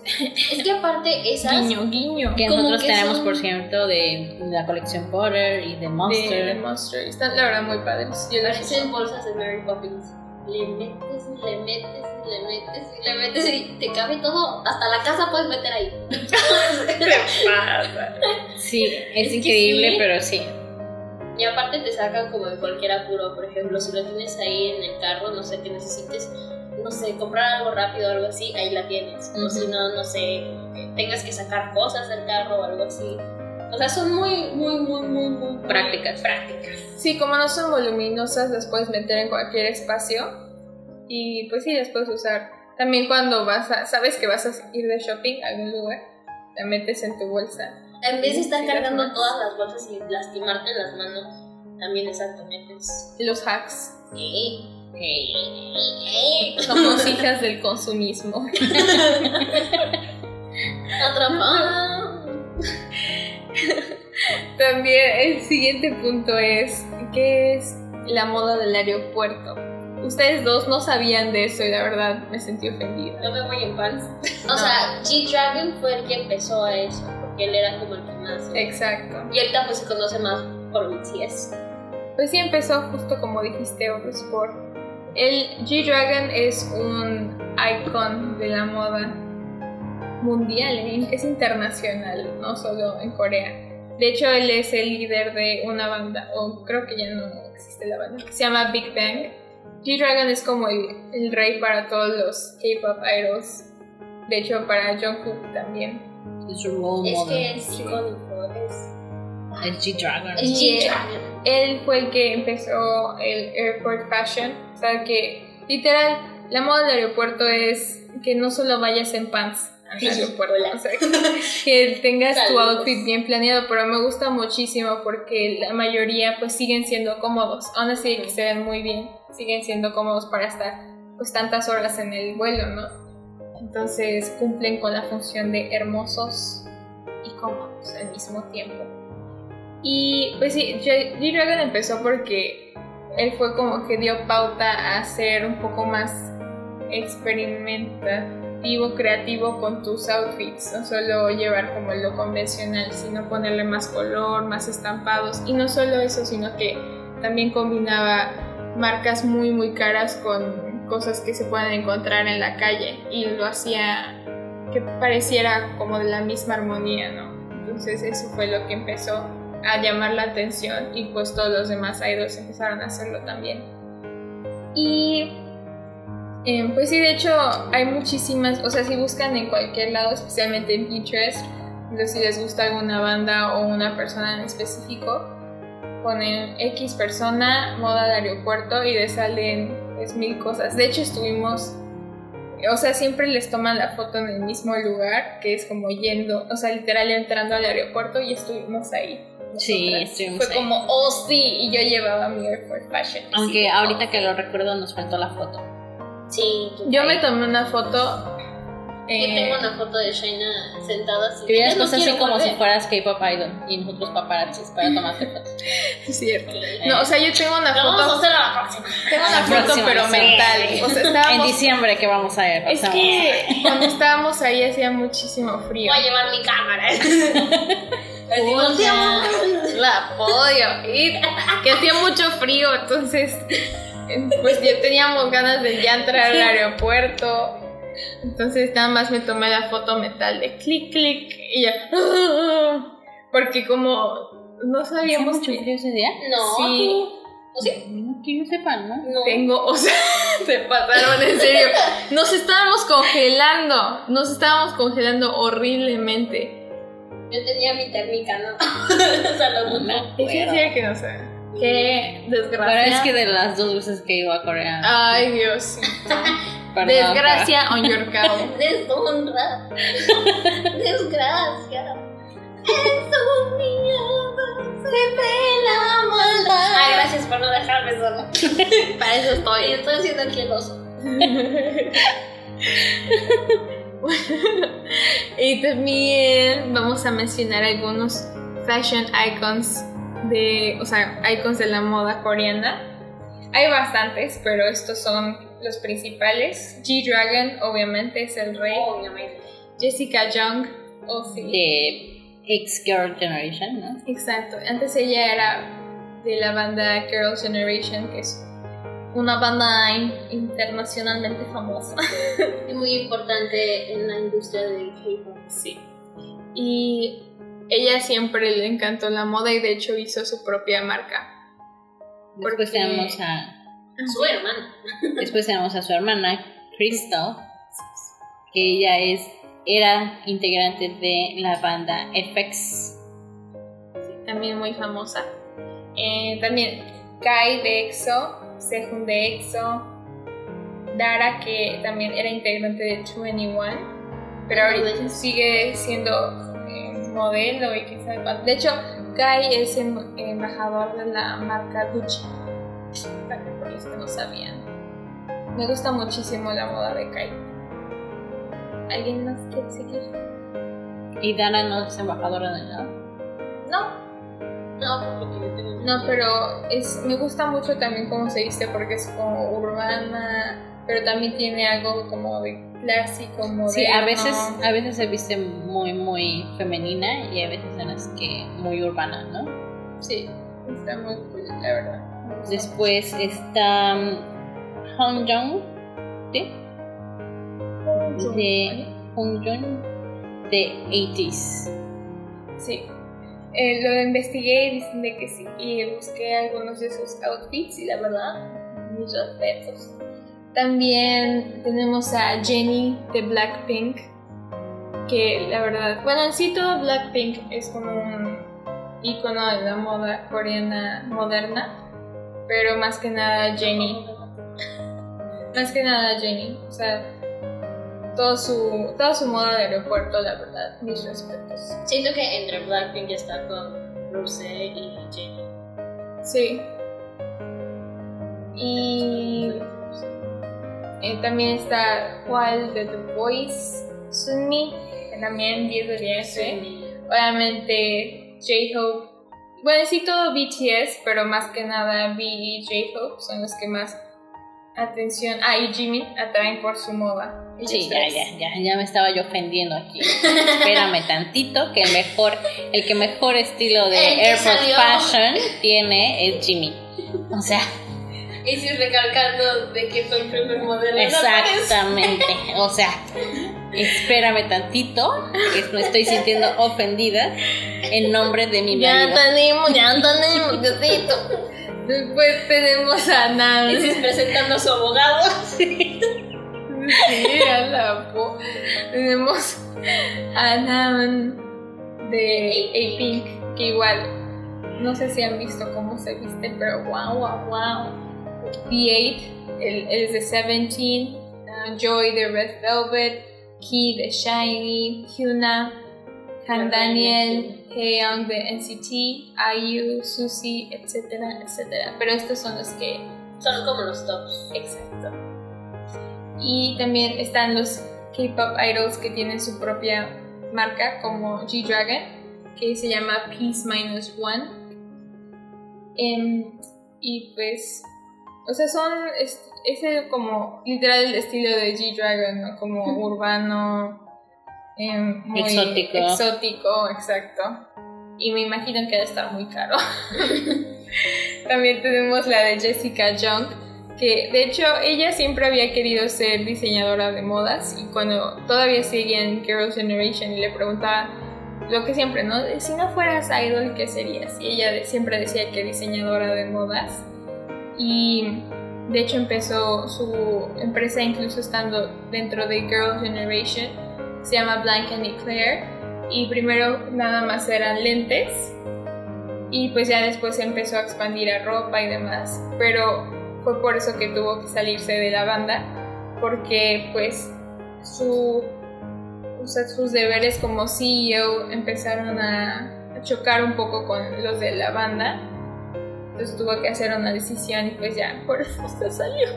Es que aparte esas. Guiño, guiño. Que nosotros que tenemos, son- por cierto, de la colección Potter y de De, Monster. de Monster. Están la verdad muy padres. Yo las Parecen uso. bolsas de Mary Poppins. Le metes y le metes y le metes y le metes y te cabe todo. Hasta la casa puedes meter ahí. Sí, es, Es increíble, sí. pero sí. Y aparte te sacan como de cualquier apuro. Por ejemplo, si lo tienes ahí en el carro, no sé, que necesites, no sé, comprar algo rápido o algo así, ahí la tienes. O Ujú. si no, no sé, que tengas que sacar cosas del carro o algo así. O sea, son muy, muy, muy, muy, muy Prácticas. prácticas. Sí, como no son voluminosas, las puedes meter en cualquier espacio. Y pues sí, las puedes usar. También cuando vas a, sabes que vas a ir de shopping a algún lugar, la metes en tu bolsa. En vez de estar las cargando todas las bolsas y lastimarte las manos, también exactamente es. Los hacks. Sí. Somos hijas del consumismo. También el siguiente punto es, ¿qué es la moda del aeropuerto? Ustedes dos no sabían de eso y la verdad me sentí ofendida. Yo me voy en pants. O sea, G-Dragon fue el que empezó a eso, porque él era como el que más. Exacto. Y ahorita pues se conoce más por BTS. Pues sí, empezó justo como dijiste, Eurosport. El G-Dragon es un icon de la moda mundial, ¿eh? es internacional, no solo en Corea. De hecho, él es el líder de una banda, o creo que ya no existe la banda, que se llama Big Bang. G-Dragon es como el, el rey para todos los K-pop idols. De hecho, para Jungkook también. Es su role Es model. que es icónico, es, El G-Dragon. es Y- G-Dragon. él fue el que empezó el airport fashion. O sea que, literal, la moda del aeropuerto es que no solo vayas en pants al Sí, aeropuerto, o sea, que tengas tu Saludos. outfit bien planeado, pero me gusta muchísimo porque la mayoría pues siguen siendo cómodos, aún así que se ven muy bien, siguen siendo cómodos para estar pues tantas horas en el vuelo, ¿no? Entonces cumplen con la función de hermosos y cómodos al mismo tiempo. Y pues sí, G-Dragon empezó porque él fue como que dio pauta a ser un poco más experimentativo, creativo con tus outfits, no solo llevar como lo convencional, sino ponerle más color, más estampados. Y no solo eso, sino que también combinaba marcas muy muy caras con cosas que se pueden encontrar en la calle y lo hacía que pareciera como de la misma armonía, ¿no? Entonces eso fue lo que empezó a llamar la atención y pues todos los demás idols empezaron a hacerlo también. Y eh, pues sí, de hecho hay muchísimas, o sea, si buscan en cualquier lado, especialmente en Pinterest, entonces si les gusta alguna banda o una persona en específico, ponen X persona, moda de aeropuerto y de salen pues mil cosas. De hecho estuvimos, o sea, siempre les toman la foto en el mismo lugar, que es como yendo, o sea, literal entrando al aeropuerto y estuvimos ahí. Sí, estuvimos Fue ahí. como, oh sí, y yo llevaba mi Airport Fashion. Aunque Así, ahorita oh, que sí. lo recuerdo nos faltó la foto. Sí, Yo me tomé una foto. Yo eh, tengo una foto de Shaina sentada así. Que hubieras no puesto así como si fueras K-pop idol y nosotros paparazzis para tomarte fotos. es cierto. Eh, No, o sea, yo tengo una Lo vamos a foto. hacer a la próxima. Tengo La una foto, próxima, pero sí. mental. O sea, en diciembre que vamos a ver. Es que cuando estábamos ahí hacía muchísimo frío. Voy a llevar mi cámara. La podio. Y que hacía mucho frío, entonces. Pues ya teníamos ganas de ya entrar al aeropuerto. Entonces nada más me tomé la foto mental de clic, clic. Y ya. Porque como no ¿Hacía sabíamos mucho que frío ese día? No, Sí. tú. ¿O sí? No, que yo sepa, ¿no? No. tengo, o sea, se pasaron en serio. Nos estábamos congelando. Nos estábamos congelando horriblemente. Yo tenía mi térmica, ¿no? o sea, lo No en acuerdo. serio que no sé. Qué desgracia. Pero es que de las dos veces que iba a Corea. Ay, Dios. perdón, Desgracia on your cow. Deshonra. Desgracia. En su mirada se ve la maldad. Ay, gracias por no dejarme sola. Para eso estoy. Oye, estoy haciendo aquí el oso. y también vamos a mencionar algunos fashion icons de, o sea, icons de la moda coreana. Hay bastantes, pero estos son los principales. G-Dragon, obviamente, es el rey. Obviamente. Jessica Jung, oh sí. De X Girl Generation, ¿no? Exacto. Antes ella era de la banda Girls' Generation, que es una banda in- internacionalmente famosa. Y muy importante en la industria del K-pop. Sí. Y ella siempre le encantó la moda y de hecho hizo su propia marca. Después Porque- tenemos a Su hermana. después tenemos a su hermana Crystal, que ella es era integrante de la banda FX. También muy famosa. Eh, también Kai de EXO, Sehun de EXO, Dara que también era integrante de 21, pero ahorita sigue siendo eh, modelo y quién sabe cuánto. De hecho, Kai es em- embajador de la marca Gucci, para que por los que no sabían. Me gusta muchísimo la moda de Kai. ¿Alguien más quiere seguir? Y Dana no es embajadora de nada. No, No, porque yo tengo. No, pero es, me gusta mucho también cómo se viste porque es como urbana, pero también tiene algo como de clásico, moderno. Sí, a veces, a veces se viste muy, muy femenina y a veces en las que muy urbana, ¿no? Sí, está muy cool, la verdad. Después está um, Hong Jong, ¿sí? De Hong Jong de 80s. Sí. Eh, lo investigué y dicen de que sí. Y busqué algunos de sus outfits y la verdad, mis respetos. También tenemos a Jennie de Blackpink. Que la verdad, bueno, en sí todo Blackpink es como un icono de la moda coreana moderna. Pero más que nada Jennie. Más que nada Jennie. O sea, todo su, toda su moda de aeropuerto, la verdad, mis respetos. Siento que entre Blackpink está con Rosé y Jennie. Sí. Y eh, también está Hwal de The Voice, Sunmi, que también 10 de 10. ¿eh? Obviamente J-Hope. Bueno, sí todo BTS, pero más que nada V y J-Hope son los que más atención, ah, y Jimin atraen por su moda. Sí, ya, ya, ya, ya me estaba yo ofendiendo aquí. Espérame tantito, que el mejor, el que mejor estilo de Airport. Fashion tiene es Jimmy. O sea, Y sí, recalcando de que fue el primer modelo. exactamente. O sea, espérame tantito, que me estoy sintiendo ofendida en nombre de mi Ya marido. tenemos, ya tenemos. Después tenemos a Nan. Y sí, presentando a su abogado. Sí, a la po. Tenemos a Nan de A-Pink, que igual no sé si han visto cómo se viste, pero wow, wow, wow. The8, él, él es de Seventeen, uh, Joy de Red Velvet, Key de Shiny, Hyuna, Han Daniel, Taeyong de NCT, IU, Susie, etcétera, etcétera. Pero estos son los que Son como los tops. Exacto. Y también están los K-pop idols que tienen su propia marca, como G-Dragon, que se llama Peace Minus One. Em, y pues, o sea, son es- ese como literal el estilo de G-Dragon, ¿no? Como urbano, muy Exótico. exótico, exacto. Y me imagino que debe estar muy caro. También tenemos la de Jessica Jung, que de hecho ella siempre había querido ser diseñadora de modas y cuando todavía seguía en Girls' Generation y le preguntaba lo que siempre, ¿no? Si no fueras idol, ¿qué serías? Y ella siempre decía que diseñadora de modas y de hecho empezó su empresa incluso estando dentro de Girls' Generation, se llama Blank and Eclair y primero nada más eran lentes. Y pues ya después se empezó a expandir a ropa y demás, pero fue por eso que tuvo que salirse de la banda, porque pues su, sus deberes como CEO empezaron a chocar un poco con los de la banda, entonces tuvo que hacer una decisión y pues ya por eso se salió.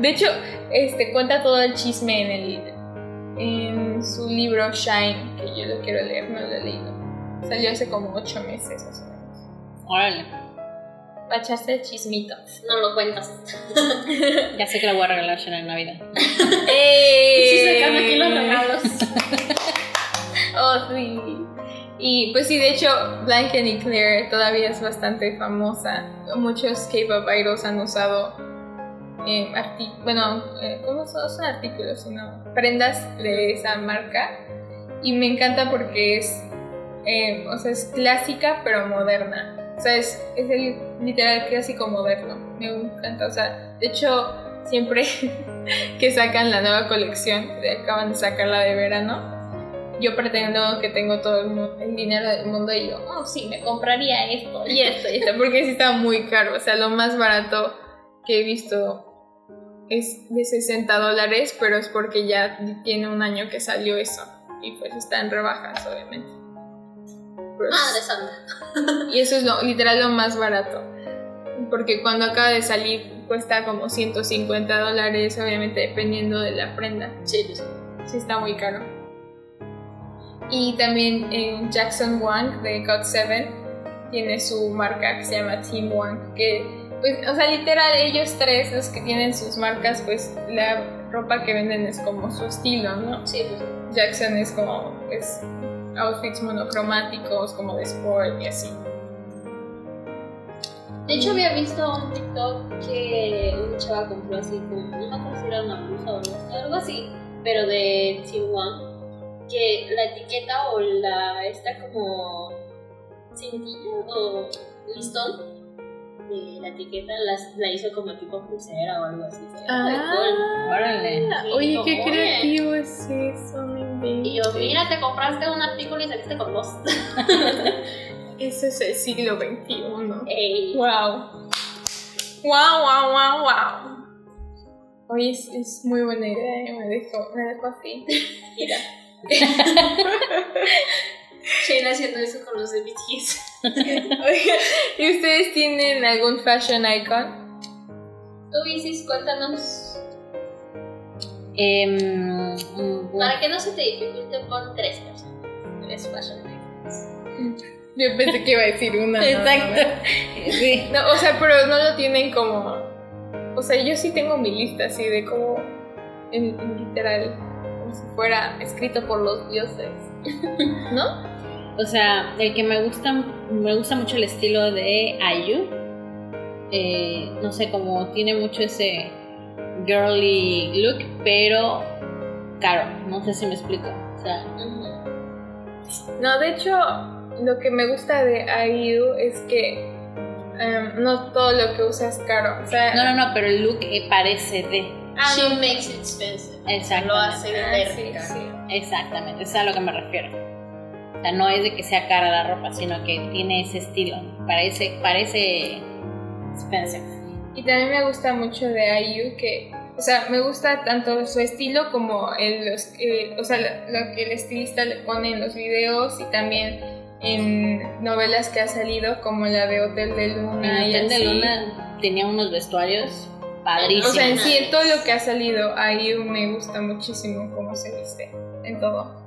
De hecho, este cuenta todo el chisme en el en su libro Shine, que yo lo quiero leer, no lo he leído. Salió hace como ocho meses más o menos. Órale. Echarse el chismito. No lo cuentas. Ya sé que la voy a regalar Shana en Navidad. Sí, sacando aquí los regalos. Oh, sí. Y pues sí, de hecho, Blank and Eclair todavía es bastante famosa. Muchos K-pop idols han usado eh, bueno, eh, ¿cómo son? No son artículos, sino prendas de esa marca. Y me encanta porque es, eh, o sea, es clásica pero moderna. O sea, es, es el literal clásico moderno. Me encanta. O sea, de hecho, siempre que sacan la nueva colección, acaban de sacarla de verano, yo pretendo que tengo todo el, mu- el dinero del mundo y yo, oh, sí, me compraría esto y esto y esto, porque sí está muy caro. O sea, lo más barato que he visto es de 60 dólares, pero es porque ya tiene un año que salió eso. Y pues está en rebajas, obviamente. Madre santa. y eso es lo, literal lo más barato. Porque cuando acaba de salir cuesta como 150 dólares, obviamente dependiendo de la prenda. Sí, sí. Sí, está muy caro. Y también en Jackson Wang de God7 tiene su marca que se llama Team Wang. Que, pues, o sea, literal, ellos tres, los que tienen sus marcas, pues la ropa que venden es como su estilo, ¿no? Sí, pues. Jackson es como, pues, outfits monocromáticos, como de sport y así. De hecho, había visto un TikTok que una chava compró así como, no me acuerdo si era una blusa o algo, algo así, pero de Team One, que la etiqueta o la, esta como cintilla o listón de la etiqueta las, la hizo como tipo pulsera o algo así. Gold. Órale. Sí, Oye, qué creativo es eso, no Y yo, mira, te compraste un artículo y saliste con dos. Ese es el siglo XXI. Ey. Wow. Wow, wow, wow, wow. Oye, es, es muy buena idea, eh, me dejó, me dejó así. Mira. Shane haciendo eso con los. Oigan, ¿y ustedes tienen algún fashion icon? Tú, Isis, cuéntanos. Em, mm, Para que no se te dificulte, pon tres personas. Tres fashion icons. Yo pensé que iba a decir una. ¿no? Exacto. Sí. No, o sea, pero no lo tienen como. O sea, yo sí tengo mi lista así de como. En, en literal. Como si fuera escrito por los dioses. ¿No? O sea, el que me gusta, me gusta mucho el estilo de Ayu. Eh, no sé, como tiene mucho ese girly look, pero caro. No sé si me explico. O sea, No, de hecho, lo que me gusta de IU es que em, no todo lo que usa es caro. O sea, no, no, no, pero el look eh, parece de. Ah, She no. makes it expensive. Exactamente. Lo hace de Ah, sí, sí. Exactamente, eso es a lo que me refiero. Sea, no es de que sea cara la ropa, sino que tiene ese estilo. Parece, parece expensive. Y también me gusta mucho de IU que, o sea, me gusta tanto su estilo como el, los, eh, o sea, lo, que el estilista le pone en los videos y también en novelas que ha salido como la de Hotel de Luna En y Hotel de así. Luna tenía unos vestuarios padrísimos. O sea, en sí, en todo lo que ha salido, ahí me gusta muchísimo cómo se viste, en todo.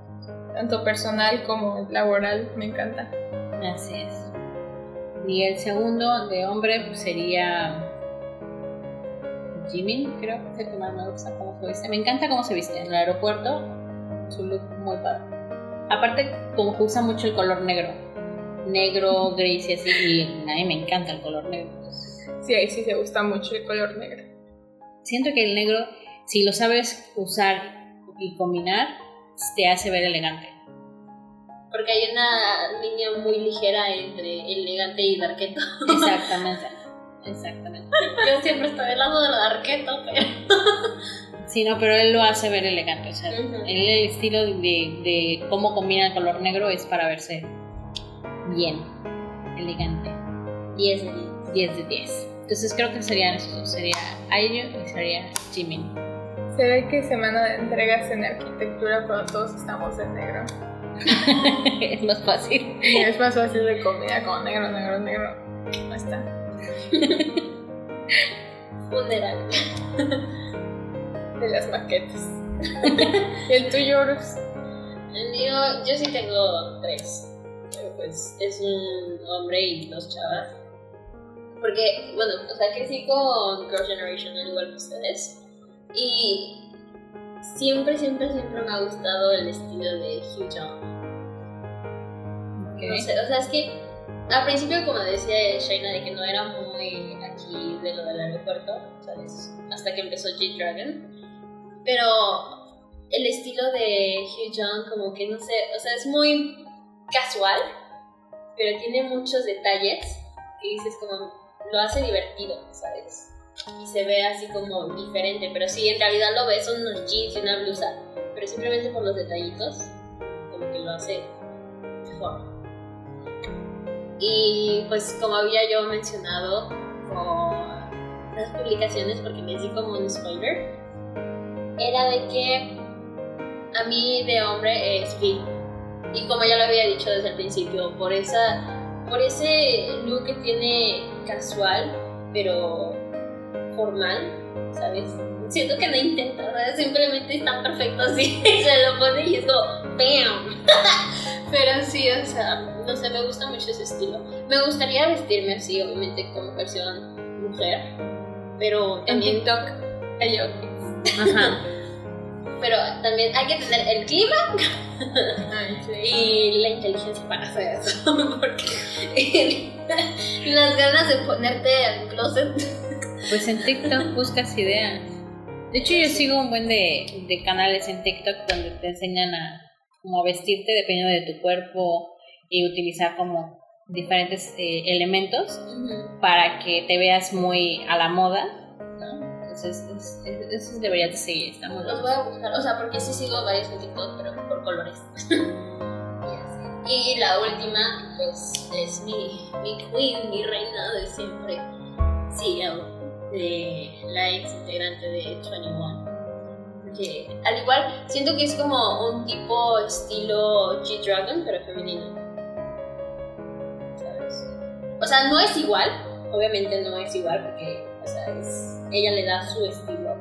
Tanto personal como laboral, me encanta. Así es. Y el segundo de hombre pues, sería Jimin, creo que es el que más me gusta cómo se viste. Me encanta cómo se viste en el aeropuerto, su look muy padre. Aparte, como que usa mucho el color negro. Negro, gris y así. Y a mí me encanta el color negro. Sí, ahí sí se gusta mucho el color negro. Siento que el negro, si lo sabes usar y combinar, te hace ver elegante. Porque hay una línea muy ligera entre elegante y darketo. Exactamente. Exactamente. Yo siempre estoy del lado del darketo, pero. Sí, no, pero él lo hace ver elegante. O sea, Ujú. él el estilo de, de cómo combina el color negro es para verse bien, elegante. 10 de 10. 10 de 10. Entonces creo que serían esos dos. Sería Ayu y sería Jimin. Se ve que semana de entregas en arquitectura cuando todos estamos en negro. es más fácil. Y es más fácil de combinar como negro, negro, negro. Ahí está. Funeral. De las maquetas. ¿Y el tuyo, Urs? El mío, yo sí tengo tres. Pero pues es un hombre y dos chavas. Porque, bueno, o sea, crecí con Girl Generation, al igual que ustedes. Y siempre, siempre, siempre me ha gustado el estilo de Hugh John. Ok. No sé, o sea, es que al principio, como decía Shaina, de que no era muy aquí de lo del aeropuerto, ¿sabes? Hasta que empezó G-Dragon. Pero el estilo de Hugh John, como que no sé, o sea, es muy casual, pero tiene muchos detalles que dices como, lo hace divertido, ¿sabes? Y se ve así como diferente, pero sí, en realidad lo ves, son unos jeans y una blusa, pero simplemente por los detallitos, como que lo hace mejor. Y pues como había yo mencionado con las publicaciones, porque les di como un spoiler, era de que a mí de hombre es Vi. Y como ya lo había dicho desde el principio, por esa por ese look que tiene casual, pero formal, ¿sabes? Siento que no intenta, ¿sabes? simplemente está perfecto así, se lo pone y es como ¡BAM! pero sí, o sea, no sé, me gusta mucho ese estilo. Me gustaría vestirme así, obviamente, como versión mujer, pero En también TikTok hay outfits. Ajá. pero también hay que tener el clima Ay, sí. y la inteligencia para hacer eso. Porque las ganas de ponerte al closet. Pues en TikTok buscas ideas. De hecho, yo sigo un buen de, de canales en TikTok donde te enseñan a como vestirte dependiendo de tu cuerpo y utilizar como diferentes eh, elementos para que te veas muy a la moda. ¿no? Entonces, es- es- eso deberías de seguir. Está muy Los voy a buscar, o sea, porque sí sigo varios en TikTok, pero por colores. y, la última, pues, es mi, mi queen, mi reina de siempre, CL, de la ex integrante de 21. Porque, al igual, siento que es como un tipo estilo G-Dragon, pero femenino. ¿Sabes? O sea, no es igual, obviamente no es igual, porque, o sea, es, ella le da su estilo.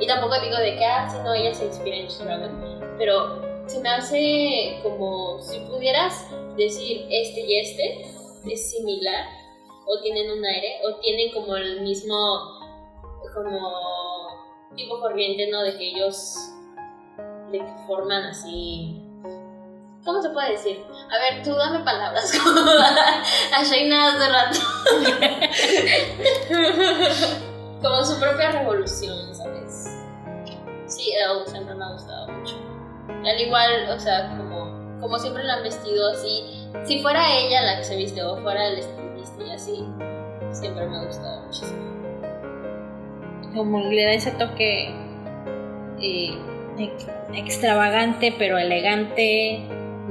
Y tampoco digo de que, ah, si no, ella se inspira en G-Dragon, pero se me hace como si pudieras decir este y este es similar, o tienen un aire, o tienen como el mismo, como tipo corriente, ¿no? De que ellos de que forman así. ¿Cómo se puede decir? A ver, tú dame palabras como a Shaina hace rato. como su propia revolución, ¿sabes? Sí, Elle siempre me ha gustado mucho. Al igual, o sea, como, como siempre la han vestido así. Si fuera ella la que se viste o fuera el y así, siempre me ha gustado muchísimo. Como le da ese toque eh, ex- extravagante pero elegante.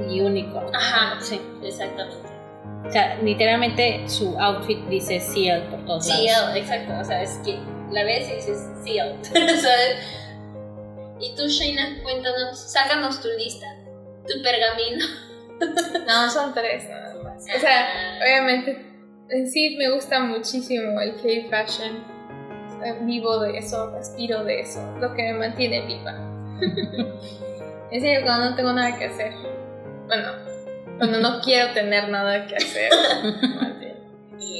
y único. Ajá, Sí. exactamente. O sea, literalmente su outfit dice Seal por todos lados. exacto. O sea, es que la ves y dices, ¿sabes? Y tú, Shaina, cuéntanos, sácanos tu lista, tu pergamino. No, son tres nada más. O sea, obviamente, en sí me gusta muchísimo el K-Fashion. Sea, vivo de eso, respiro de eso, lo que me mantiene viva. en serio, cuando no tengo nada que hacer. Bueno, cuando no quiero tener nada que hacer. más bien,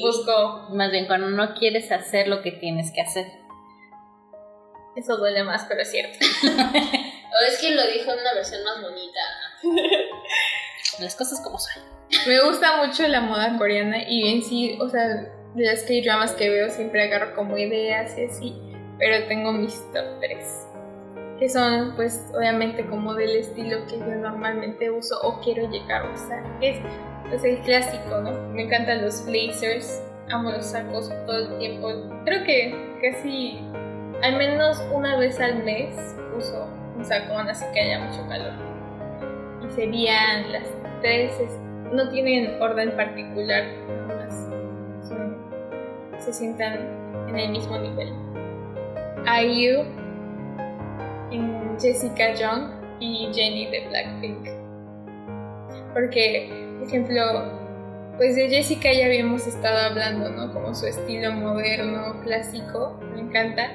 Busco, Más bien, cuando no quieres hacer lo que tienes que hacer. eso duele más, pero es cierto. O es que lo dijo en una versión más bonita. Las cosas como son. Me gusta mucho la moda coreana y en sí, o sea, de las K-dramas que veo siempre agarro como ideas y así, pero tengo mis top 3. Que son, pues, obviamente como del estilo que yo normalmente uso o quiero llegar a usar. Que es, pues, el clásico, ¿no? Me encantan los blazers, amo los sacos todo el tiempo. Creo que casi, al menos una vez al mes, uso un sacón, así que haya mucho calor. Y serían las tres es- no tienen orden particular, más se sientan en el mismo nivel. IU, en Jessica Young y Jennie de Blackpink. Porque, por ejemplo, pues de Jessica ya habíamos estado hablando, ¿no? Como su estilo moderno, clásico, me encanta.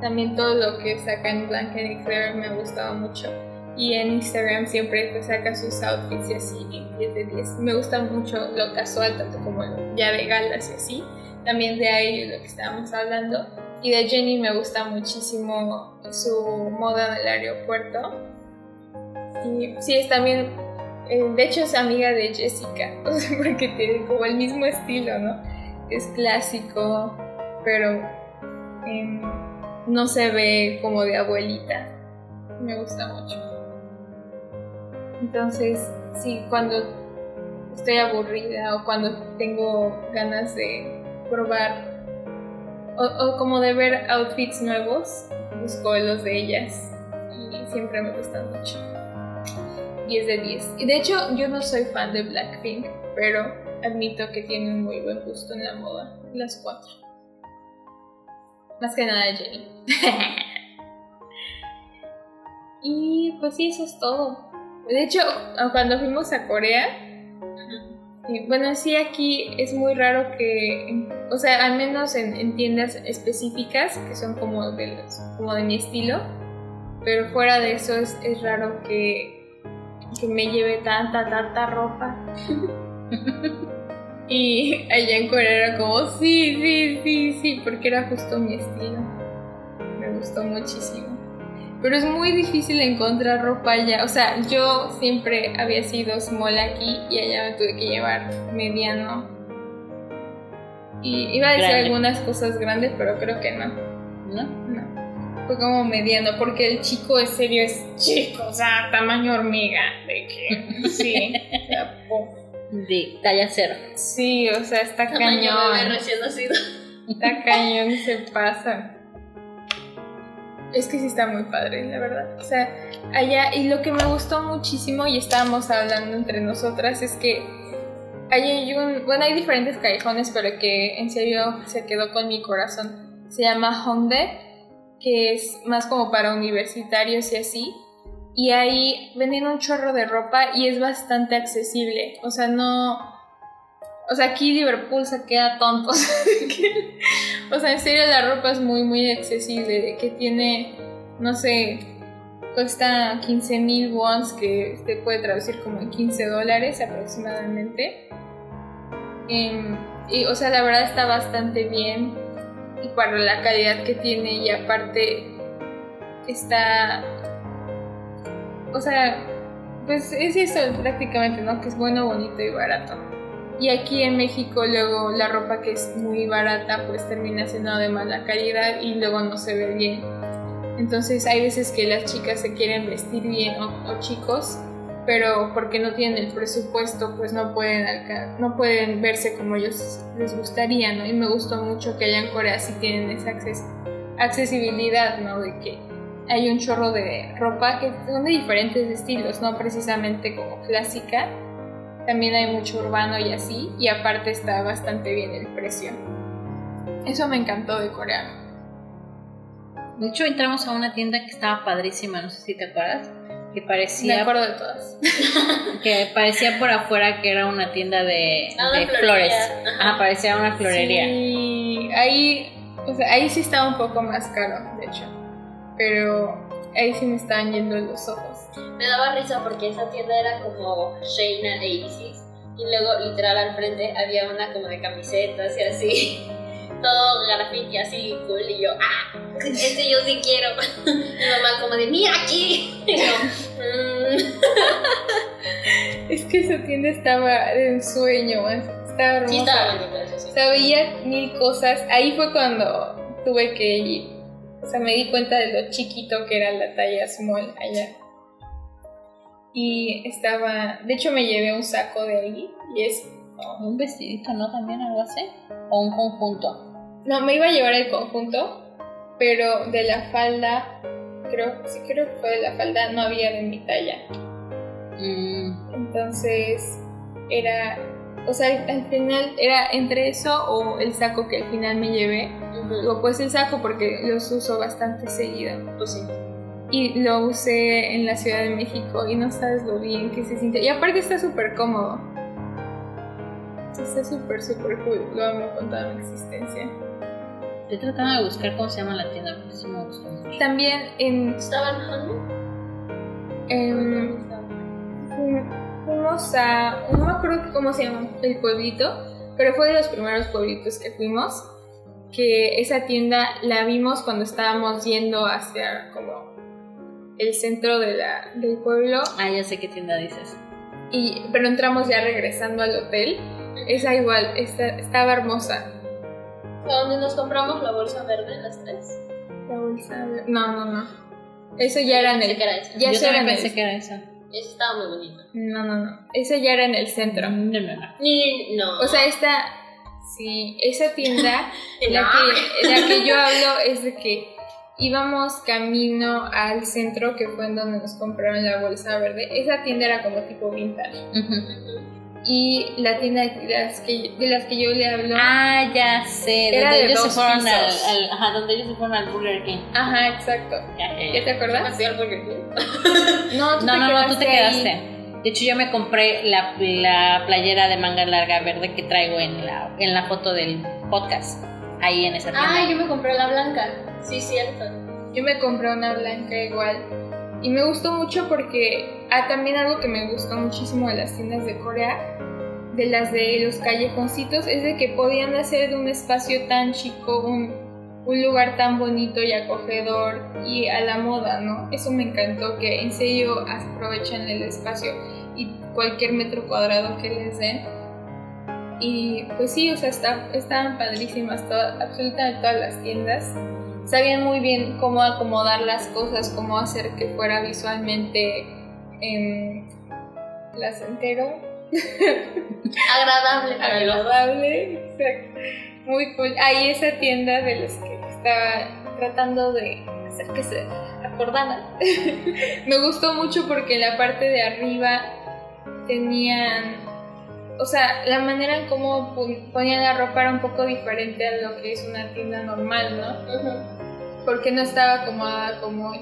También todo lo que saca en Blank and Clear me ha gustado mucho. Y en Instagram siempre pues, saca sus outfits y así, y 10 de 10. Me gusta mucho lo casual, tanto como ya de galas y así. También de ahí lo que estábamos hablando. Y de Jenny me gusta muchísimo su moda del aeropuerto. Sí, es también, eh, de hecho es amiga de Jessica, porque tiene como el mismo estilo, ¿no? Es clásico, pero em, no se ve como de abuelita. Me gusta mucho. Entonces, sí, cuando estoy aburrida o cuando tengo ganas de probar o, como de ver outfits nuevos, busco los de ellas y siempre me gustan mucho. 10 de 10. Y de hecho, yo no soy fan de Blackpink, pero admito que tienen muy buen gusto en la moda, las cuatro. Más que nada Jenny. y pues sí, eso es todo. De hecho, cuando fuimos a Corea, y bueno, sí, aquí es muy raro que, o sea, al menos en, en tiendas específicas, que son como de, los, como de mi estilo, pero fuera de eso es, es raro que, que me lleve tanta, tanta ropa. y allá en Corea era como, sí, sí, sí, sí, porque era justo mi estilo. Me gustó muchísimo. Pero es muy difícil encontrar ropa allá. O sea, yo siempre había sido small aquí y allá me tuve que llevar mediano. Y iba a decir Grande. algunas cosas grandes, pero creo que no. ¿No? No. Fue como mediano, porque el chico en serio es chico, o sea, tamaño hormiga. De que, sí. o sea, po- De talla cero. sí, o sea, está Tamaño bebé cañón. recién nacido. Está cañón, se pasa. Es que sí está muy padre, la verdad. O sea, allá, y lo que me gustó muchísimo, y estábamos hablando entre nosotras, es que hay un. Bueno, hay diferentes callejones, pero que en serio se quedó con mi corazón. Se llama Hongdae, que es más como para universitarios y así. Y ahí venden un chorro de ropa y es bastante accesible. O sea, no. O sea, aquí Liverpool se queda tonto. o sea, en serio la ropa es muy, muy accesible. De que tiene, no sé, cuesta 15 mil wons, que se puede traducir como en 15 dólares aproximadamente. Em, y, o sea, la verdad está bastante bien. Y para la calidad que tiene, y aparte está. O sea, pues es eso prácticamente, ¿no? Que es bueno, bonito y barato. Y aquí en México luego la ropa que es muy barata pues termina siendo de mala calidad y luego no se ve bien. Entonces hay veces que las chicas se quieren vestir bien o, chicos, pero porque no tienen el presupuesto pues no pueden, no pueden verse como ellos les gustaría, ¿no? Y me gustó mucho que allá en Corea sí tienen esa acces- accesibilidad, ¿no? De que hay un chorro de ropa que son de diferentes estilos, no precisamente como clásica. También hay mucho urbano y así, y aparte está bastante bien el precio. Eso me encantó de Corea. De hecho, entramos a una tienda que estaba padrísima, no sé si te acuerdas, que Me parecía acuerdo de todas. que parecía por afuera que era una tienda de, Ah, de flores. Ajá. Ajá, parecía una florería. Sí, ahí, o sea, ahí sí estaba un poco más caro, de hecho. Pero ahí sí me estaban yendo los ojos. Me daba risa porque esa tienda era como Shayna Aces y luego literal al frente había una como de camisetas y así. Todo graffiti así cool y yo, ah, este yo sí quiero. Mi mamá como de, mira aquí. Y yo, "Mm". Es que esa tienda estaba de ensueño, estaba hermosa. Sí estaba bonito eso sí. Veía mil cosas. Ahí fue cuando tuve que ir. O sea, me di cuenta de lo chiquito que era la talla small allá. Y estaba. De hecho, me llevé un saco de ahí. Y es. Un vestidito, ¿no? También algo así. O un conjunto. No, me iba a llevar el conjunto. Pero de la falda. Creo, sí, creo que fue de la falda. No había de mi talla. Mm, Entonces. Era. O sea, al final era entre eso o el saco que al final me llevé. Ujú. Digo, pues el saco porque los uso bastante seguido. Pues sí. Y lo usé en la Ciudad de México y no sabes lo bien que se siente. Y aparte está súper cómodo. Está súper, súper cool. Lo amo con toda mi existencia. estoy tratando de buscar cómo se llama la tienda, porque sí me gustó mucho. También en, ¿Estaba en fuimos a... No me acuerdo cómo se llama el pueblito, pero fue de los primeros pueblitos que fuimos. Que esa tienda la vimos cuando estábamos yendo hacia como el centro de la, del pueblo. Ah, ya sé qué tienda dices. Y, pero entramos ya regresando al hotel. Esa igual, esta- estaba hermosa. ¿Dónde nos compramos la bolsa verde las tres? La bolsa de- No, no, no. Eso ya era en el... que era esa. Ya Yo eso era en pensé el... que era esa. Esa estaba muy bonita. No, no, no. Eso ya era en el centro. No, no, no. Ni, no. O sea, esta... Sí, esa tienda, la, que, la que yo hablo es de que íbamos camino al centro, que fue en donde nos compraron la bolsa verde. Esa tienda era como tipo vintage. Ujú. Y la tienda de las que, de las que yo le hablo... Ah, ya sé. Era Donde de ellos se fueron al, pisos. al- Ajá, donde ellos se fueron al Burger King. Ajá, exacto. Ya, ya, ¿Ya ya. te acuerdas? ¿Así al Burger King? No, tú No, te no, no, tú te ahí. quedaste. De hecho, yo me compré la, la playera de manga larga verde que traigo en la, en la foto del podcast. Ahí en esa tienda. Ah, yo me compré la blanca. Sí, cierto. Yo me compré una blanca igual. Y me gustó mucho porque ah, también algo que me gustó muchísimo de las tiendas de Corea, de las de los callejoncitos, es de que podían hacer de un espacio tan chico un, un lugar tan bonito y acogedor y a la moda, ¿no? Eso me encantó, que en serio aprovechan el espacio y cualquier metro cuadrado que les den. Y pues sí, o sea, está- estaban padrísimas todas, absolutamente todas las tiendas sabían muy bien cómo acomodar las cosas, cómo hacer que fuera visualmente em, placentero, Agradable agradable, exacto. muy cool. Ahí esa tienda de los que estaba tratando de hacer que se acordaran. Me gustó mucho porque en la parte de arriba tenían, o sea, la manera en cómo pon- ponían la ropa era un poco diferente a lo que es una tienda normal, ¿no? Porque no estaba acomodada como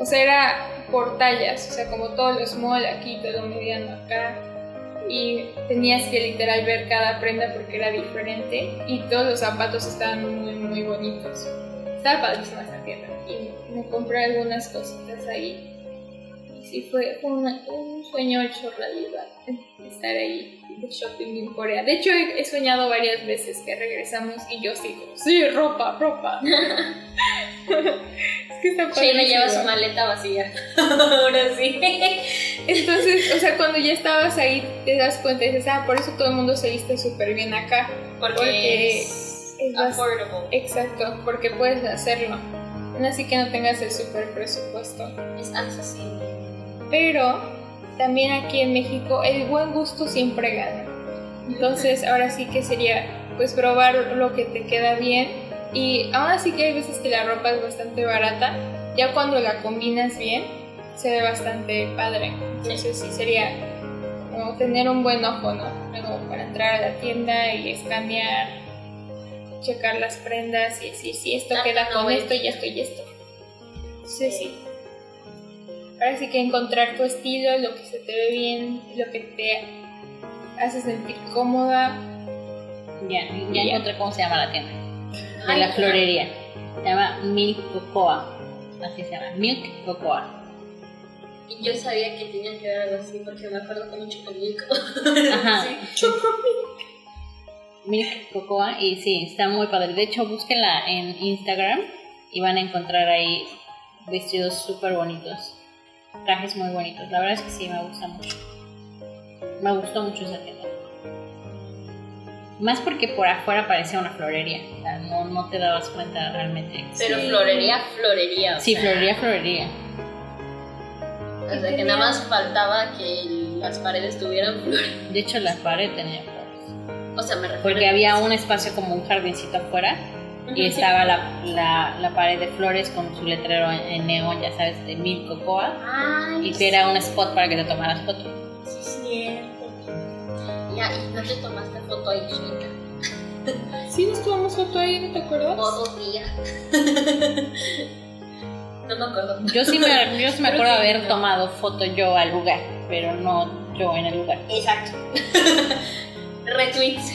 o sea era por tallas o sea como todos los small aquí todo mediano acá. Y tenías que literal ver cada prenda porque era diferente. Y todos los zapatos estaban muy muy bonitos. Estaba padrísima esa tienda. Y me compré algunas cositas ahí sí fue una- un sueño hecho realidad estar ahí de shopping en Corea de hecho he, he soñado varias veces que regresamos y yo sigo sí ropa ropa es que está Shayna lleva padrísimo. su maleta vacía. Ahora sí. Entonces, o sea, cuando ya estabas ahí, te das cuenta y dices, ah, por eso todo el mundo se viste súper bien acá. Porque, Porque es, es affordable. Exacto, porque puedes hacerlo. Así que no tengas el súper presupuesto. Es accesible. Pero también aquí en México el buen gusto siempre gana. Entonces, ahora sí que sería pues probar lo que te queda bien. Y aún así que hay veces que la ropa es bastante barata, ya cuando la combinas bien, se ve bastante padre. Entonces sí sería como tener un buen ojo, ¿no? Luego para entrar a la tienda y escanear, checar las prendas y decir si esto Ah, queda no, con esto y esto y esto. Sí, sí. Ahora sí que encontrar tu estilo, lo que se te ve bien, lo que te hace sentir cómoda. Ya, ya Ya. encontré cómo se llama la tienda. De Ay, la florería. Se llama Milk Cocoa. Así se llama. Milk Cocoa. Y yo sabía que tenía que ver algo así porque me acuerdo con un chocomilco. Ajá. Sí. Milk Cocoa. Y sí, está muy padre. De hecho, búsquenla en Instagram y van a encontrar ahí vestidos súper bonitos. Trajes muy bonitos. La verdad es que sí, me gusta mucho. Me gustó mucho esa tienda. Más porque por afuera parecía una florería. O sea, no, no te dabas cuenta realmente. Pero Sí. florería, florería. o Sí, sea, florería, florería. O sea, que nada más faltaba que las paredes tuvieran flores. De hecho, la pared tenía flores. O sea, me refiero Porque había un espacio como un jardincito afuera y estaba la, la, la pared de flores con su letrero en, en neón, ya sabes, de Mil Cocoa. Ay, Y era un spot para que te tomaras foto. Sí, cierto. Ya, y no te tomaste foto ahí, chica. Sí, nos tomamos foto ahí, ¿no te acuerdas? Modo día. no me acuerdo. Yo sí me, yo sí me acuerdo haber no. tomado foto yo al lugar, pero no yo en el lugar. Exacto. Retweets.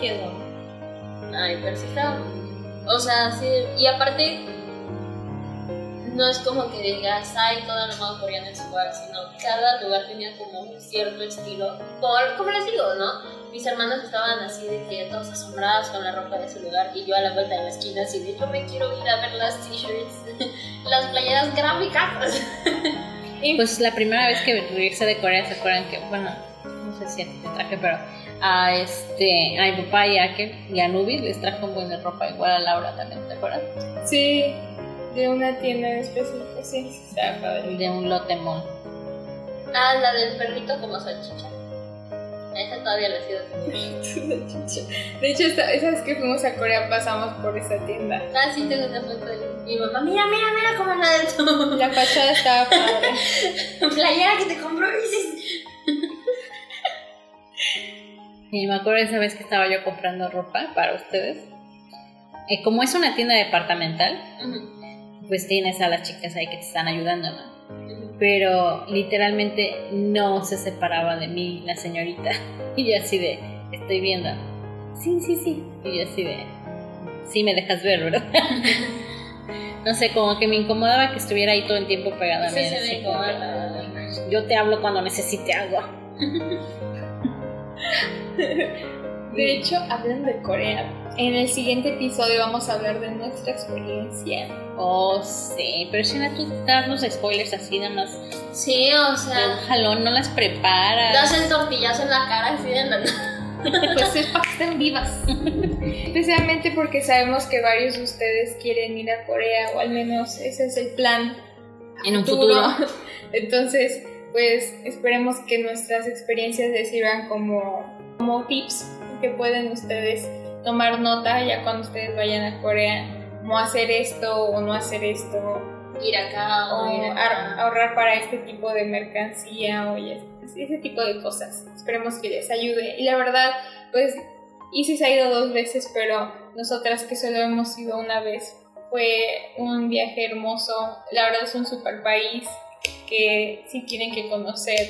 Quedó. Ay, pero sí está. O sea, sí. Y aparte, no es como que digas, ay, todo el modo coreano es igual, sino cada lugar tenía como un cierto estilo. Como, como les digo, ¿no? Mis hermanos estaban así de que todos asombrados con la ropa de ese lugar y yo a la vuelta de la esquina así de yo me quiero ir a ver las t-shirts, las playeras gráficas. Pues la primera vez que regresé de Corea, ¿se acuerdan que, bueno, no sé si a ti te traje, pero a este, a mi papá y a, ¿qué? y a Nubis les trajo un buen de ropa, igual a Laura también, ¿te acuerdas? Sí, de una tienda en específico, sí. De un lote mall. Ah, la del perrito como salchicha. Esa todavía la sigo teniendo. De hecho, esta- esa vez que fuimos a Corea pasamos por esa tienda. Ah, sí, tengo una foto de mi mamá. Mira, mira, mira cómo la de tu La fachada estaba padre. playera que te compró Isis. Y me acuerdo esa vez que estaba yo comprando ropa para ustedes. Eh, como es una tienda departamental, pues tienes a las chicas ahí que te están ayudando, ¿no? Pero literalmente no se separaba de mí la señorita. Y yo así de, estoy viendo. Sí, sí, sí. Y yo así de, sí me dejas ver, ¿verdad? no sé, como que me incomodaba que estuviera ahí todo el tiempo pegada a mí. Sí, así como yo te hablo cuando necesite algo. De hecho, hablando de Corea, en el siguiente episodio vamos a hablar de nuestra experiencia. Oh, sí, pero si no, tú das los spoilers así nada más Sí, o sea, jalón, no las preparas. das el tortillazo en la cara así de la Pues es para que estén vivas. Especialmente porque sabemos que varios de ustedes quieren ir a Corea, o al menos ese es el plan. En un futuro. Entonces, pues esperemos que nuestras experiencias les sirvan como, como tips que pueden ustedes tomar nota ya cuando ustedes vayan a Corea. No hacer esto o no hacer esto, Ir acá o o ir ahor- acá. ahorrar para este tipo de mercancía o ese tipo de cosas. Esperemos que les ayude. Y la verdad, pues Isis ha ido dos veces, pero nosotras que solo hemos ido una vez, fue un viaje hermoso. La verdad es un super país que sí tienen que conocer.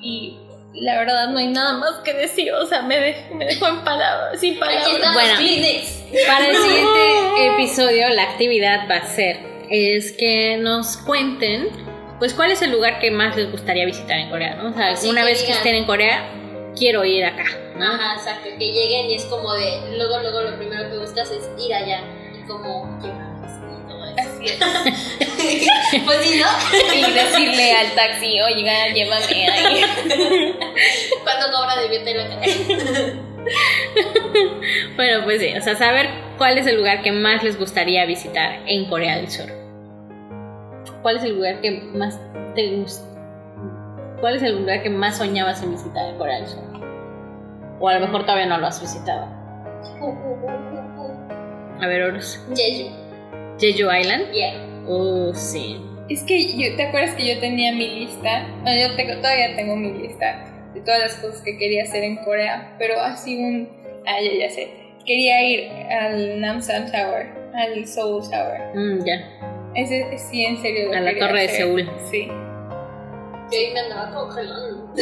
Y la verdad no hay nada más que decir, o sea, me, dej- me dejó en palabras, sin palabras. Bueno. Para el siguiente episodio, la actividad va a ser es que nos cuenten, pues, cuál es el lugar que más les gustaría visitar en Corea, ¿no? O sea, Así una que vez que digan. estén en Corea, quiero ir acá, ¿no? Ajá, exacto. Que lleguen y es como de. Luego, luego lo primero que buscas es ir allá. Y como pues sí, ¿no? Y decirle al taxi, oiga, llévame ahí. Cuando cobra de bien la. Bueno, pues sí, o sea, saber cuál es el lugar que más les gustaría visitar en Corea del Sur. ¿Cuál es el lugar que más te gusta? ¿Cuál es el lugar que más soñabas en visitar en Corea del Sur? O a lo mejor todavía no lo has visitado. A ver, Horus. Jeju. Jeju Island. Yeah. Oh, sí. Es que yo, ¿te acuerdas que yo tenía mi lista? No, yo tengo, todavía tengo mi lista de todas las cosas que quería hacer en Corea, pero así un... Ah, ya, ya sé. Quería ir al Namsan Tower, al Seoul Tower. Mm, ya. Ese sí, en serio. lo A la Torre de. Seúl. Sí. Yo ahí me andaba congelando.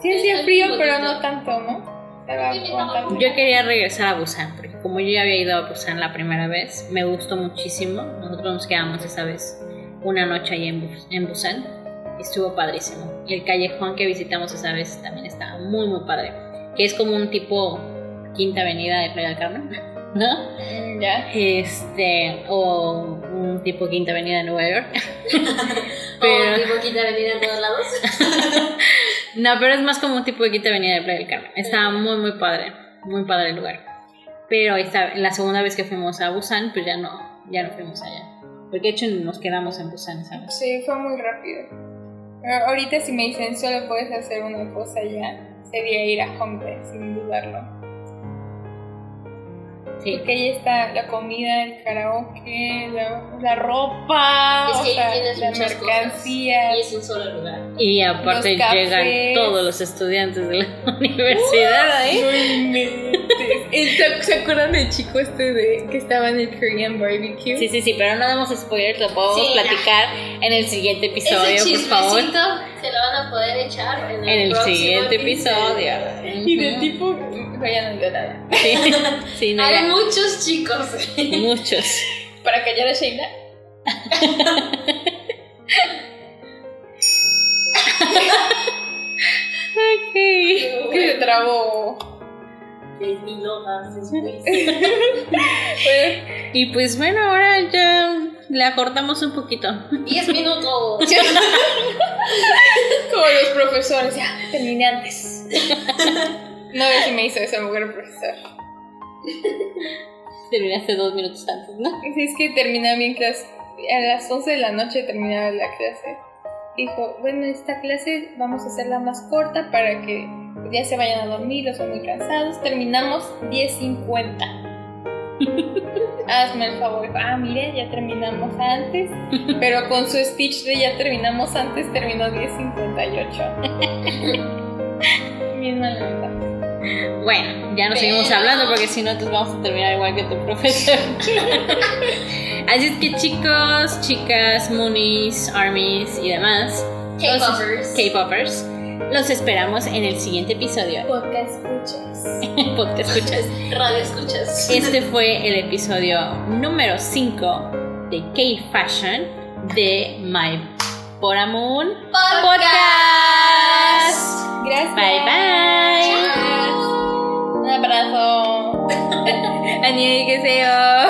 Sí hacía frío, pero no tanto, ¿no? Yo quería regresar a Busan, porque como yo ya había ido a Busan la primera vez, me gustó muchísimo. Nosotros nos quedamos esa vez una noche ahí en, en Busan. Estuvo padrísimo. Y el callejón que visitamos esa vez también estaba muy, muy padre. Que es como un tipo Quinta Avenida de Playa del Carmen, ¿no? Mm, Ya. Este, o un tipo Quinta Avenida de Nueva York. Pero... O tipo quita venir a todos lados. No, pero es más como un tipo de Quinta Avenida de Playa del Carmen. Estaba muy, muy padre. Muy padre el lugar. Pero esta, la segunda vez que fuimos a Busan, pues ya no, ya no fuimos allá. Porque de hecho nos quedamos en Busan, ¿sabes? Sí, fue muy rápido. Pero ahorita si me dicen solo puedes hacer una cosa ya, sería ir a Hongdae, sin dudarlo. Sí. Porque ahí está la comida, el karaoke, la, la ropa, Es que o sea, la muchas mercancía. Y es un solo lugar. Y aparte Los cafés. llegan todos los estudiantes de la universidad ahí. No inventes. ¿Se- ¿Se acuerdan del chico este de que estaba en el Korean barbecue? Sí, sí, sí, pero no damos spoilers, lo podemos Sí, ya. platicar en el siguiente episodio, Ese por favor. se lo van a poder echar en el, En el próximo siguiente episodio. Y de Ujú. tipo, vayan a ver nada. Sí, sí, no, ya. Muchos chicos. muchos. Para callar a Sheila. Ok. Que se trabó. Mil hojas después. Pues, Y pues bueno, ahora ya la cortamos un poquito. Diez minutos. como los profesores, ya, terminé antes. No sé si me hizo esa mujer profesor. Terminaste dos minutos antes, ¿no? Sí, es que terminaba bien clase. A las 11 de la noche terminaba la clase. Dijo, bueno, esta clase vamos a hacerla más corta para que ya se vayan a dormir, los son muy cansados. Terminamos 10.50. Hazme el favor. Ah, mire, ya terminamos antes. Pero con su speech de ya terminamos antes, terminó 10.58. Bien mala. Bueno, ya no seguimos hablando porque si no, entonces vamos a terminar igual que tu profesor. Así es que chicos, chicas, moonies, armies y demás, K-popers. K-popers, los esperamos en el siguiente episodio. Podcast escuchas. Podcast escuchas. Radio escuchas. Este fue el episodio número 5 de K-Fashion de My Poramoon Podcast. Gracias. Bye bye. Un abrazo. 안녕히 계세요.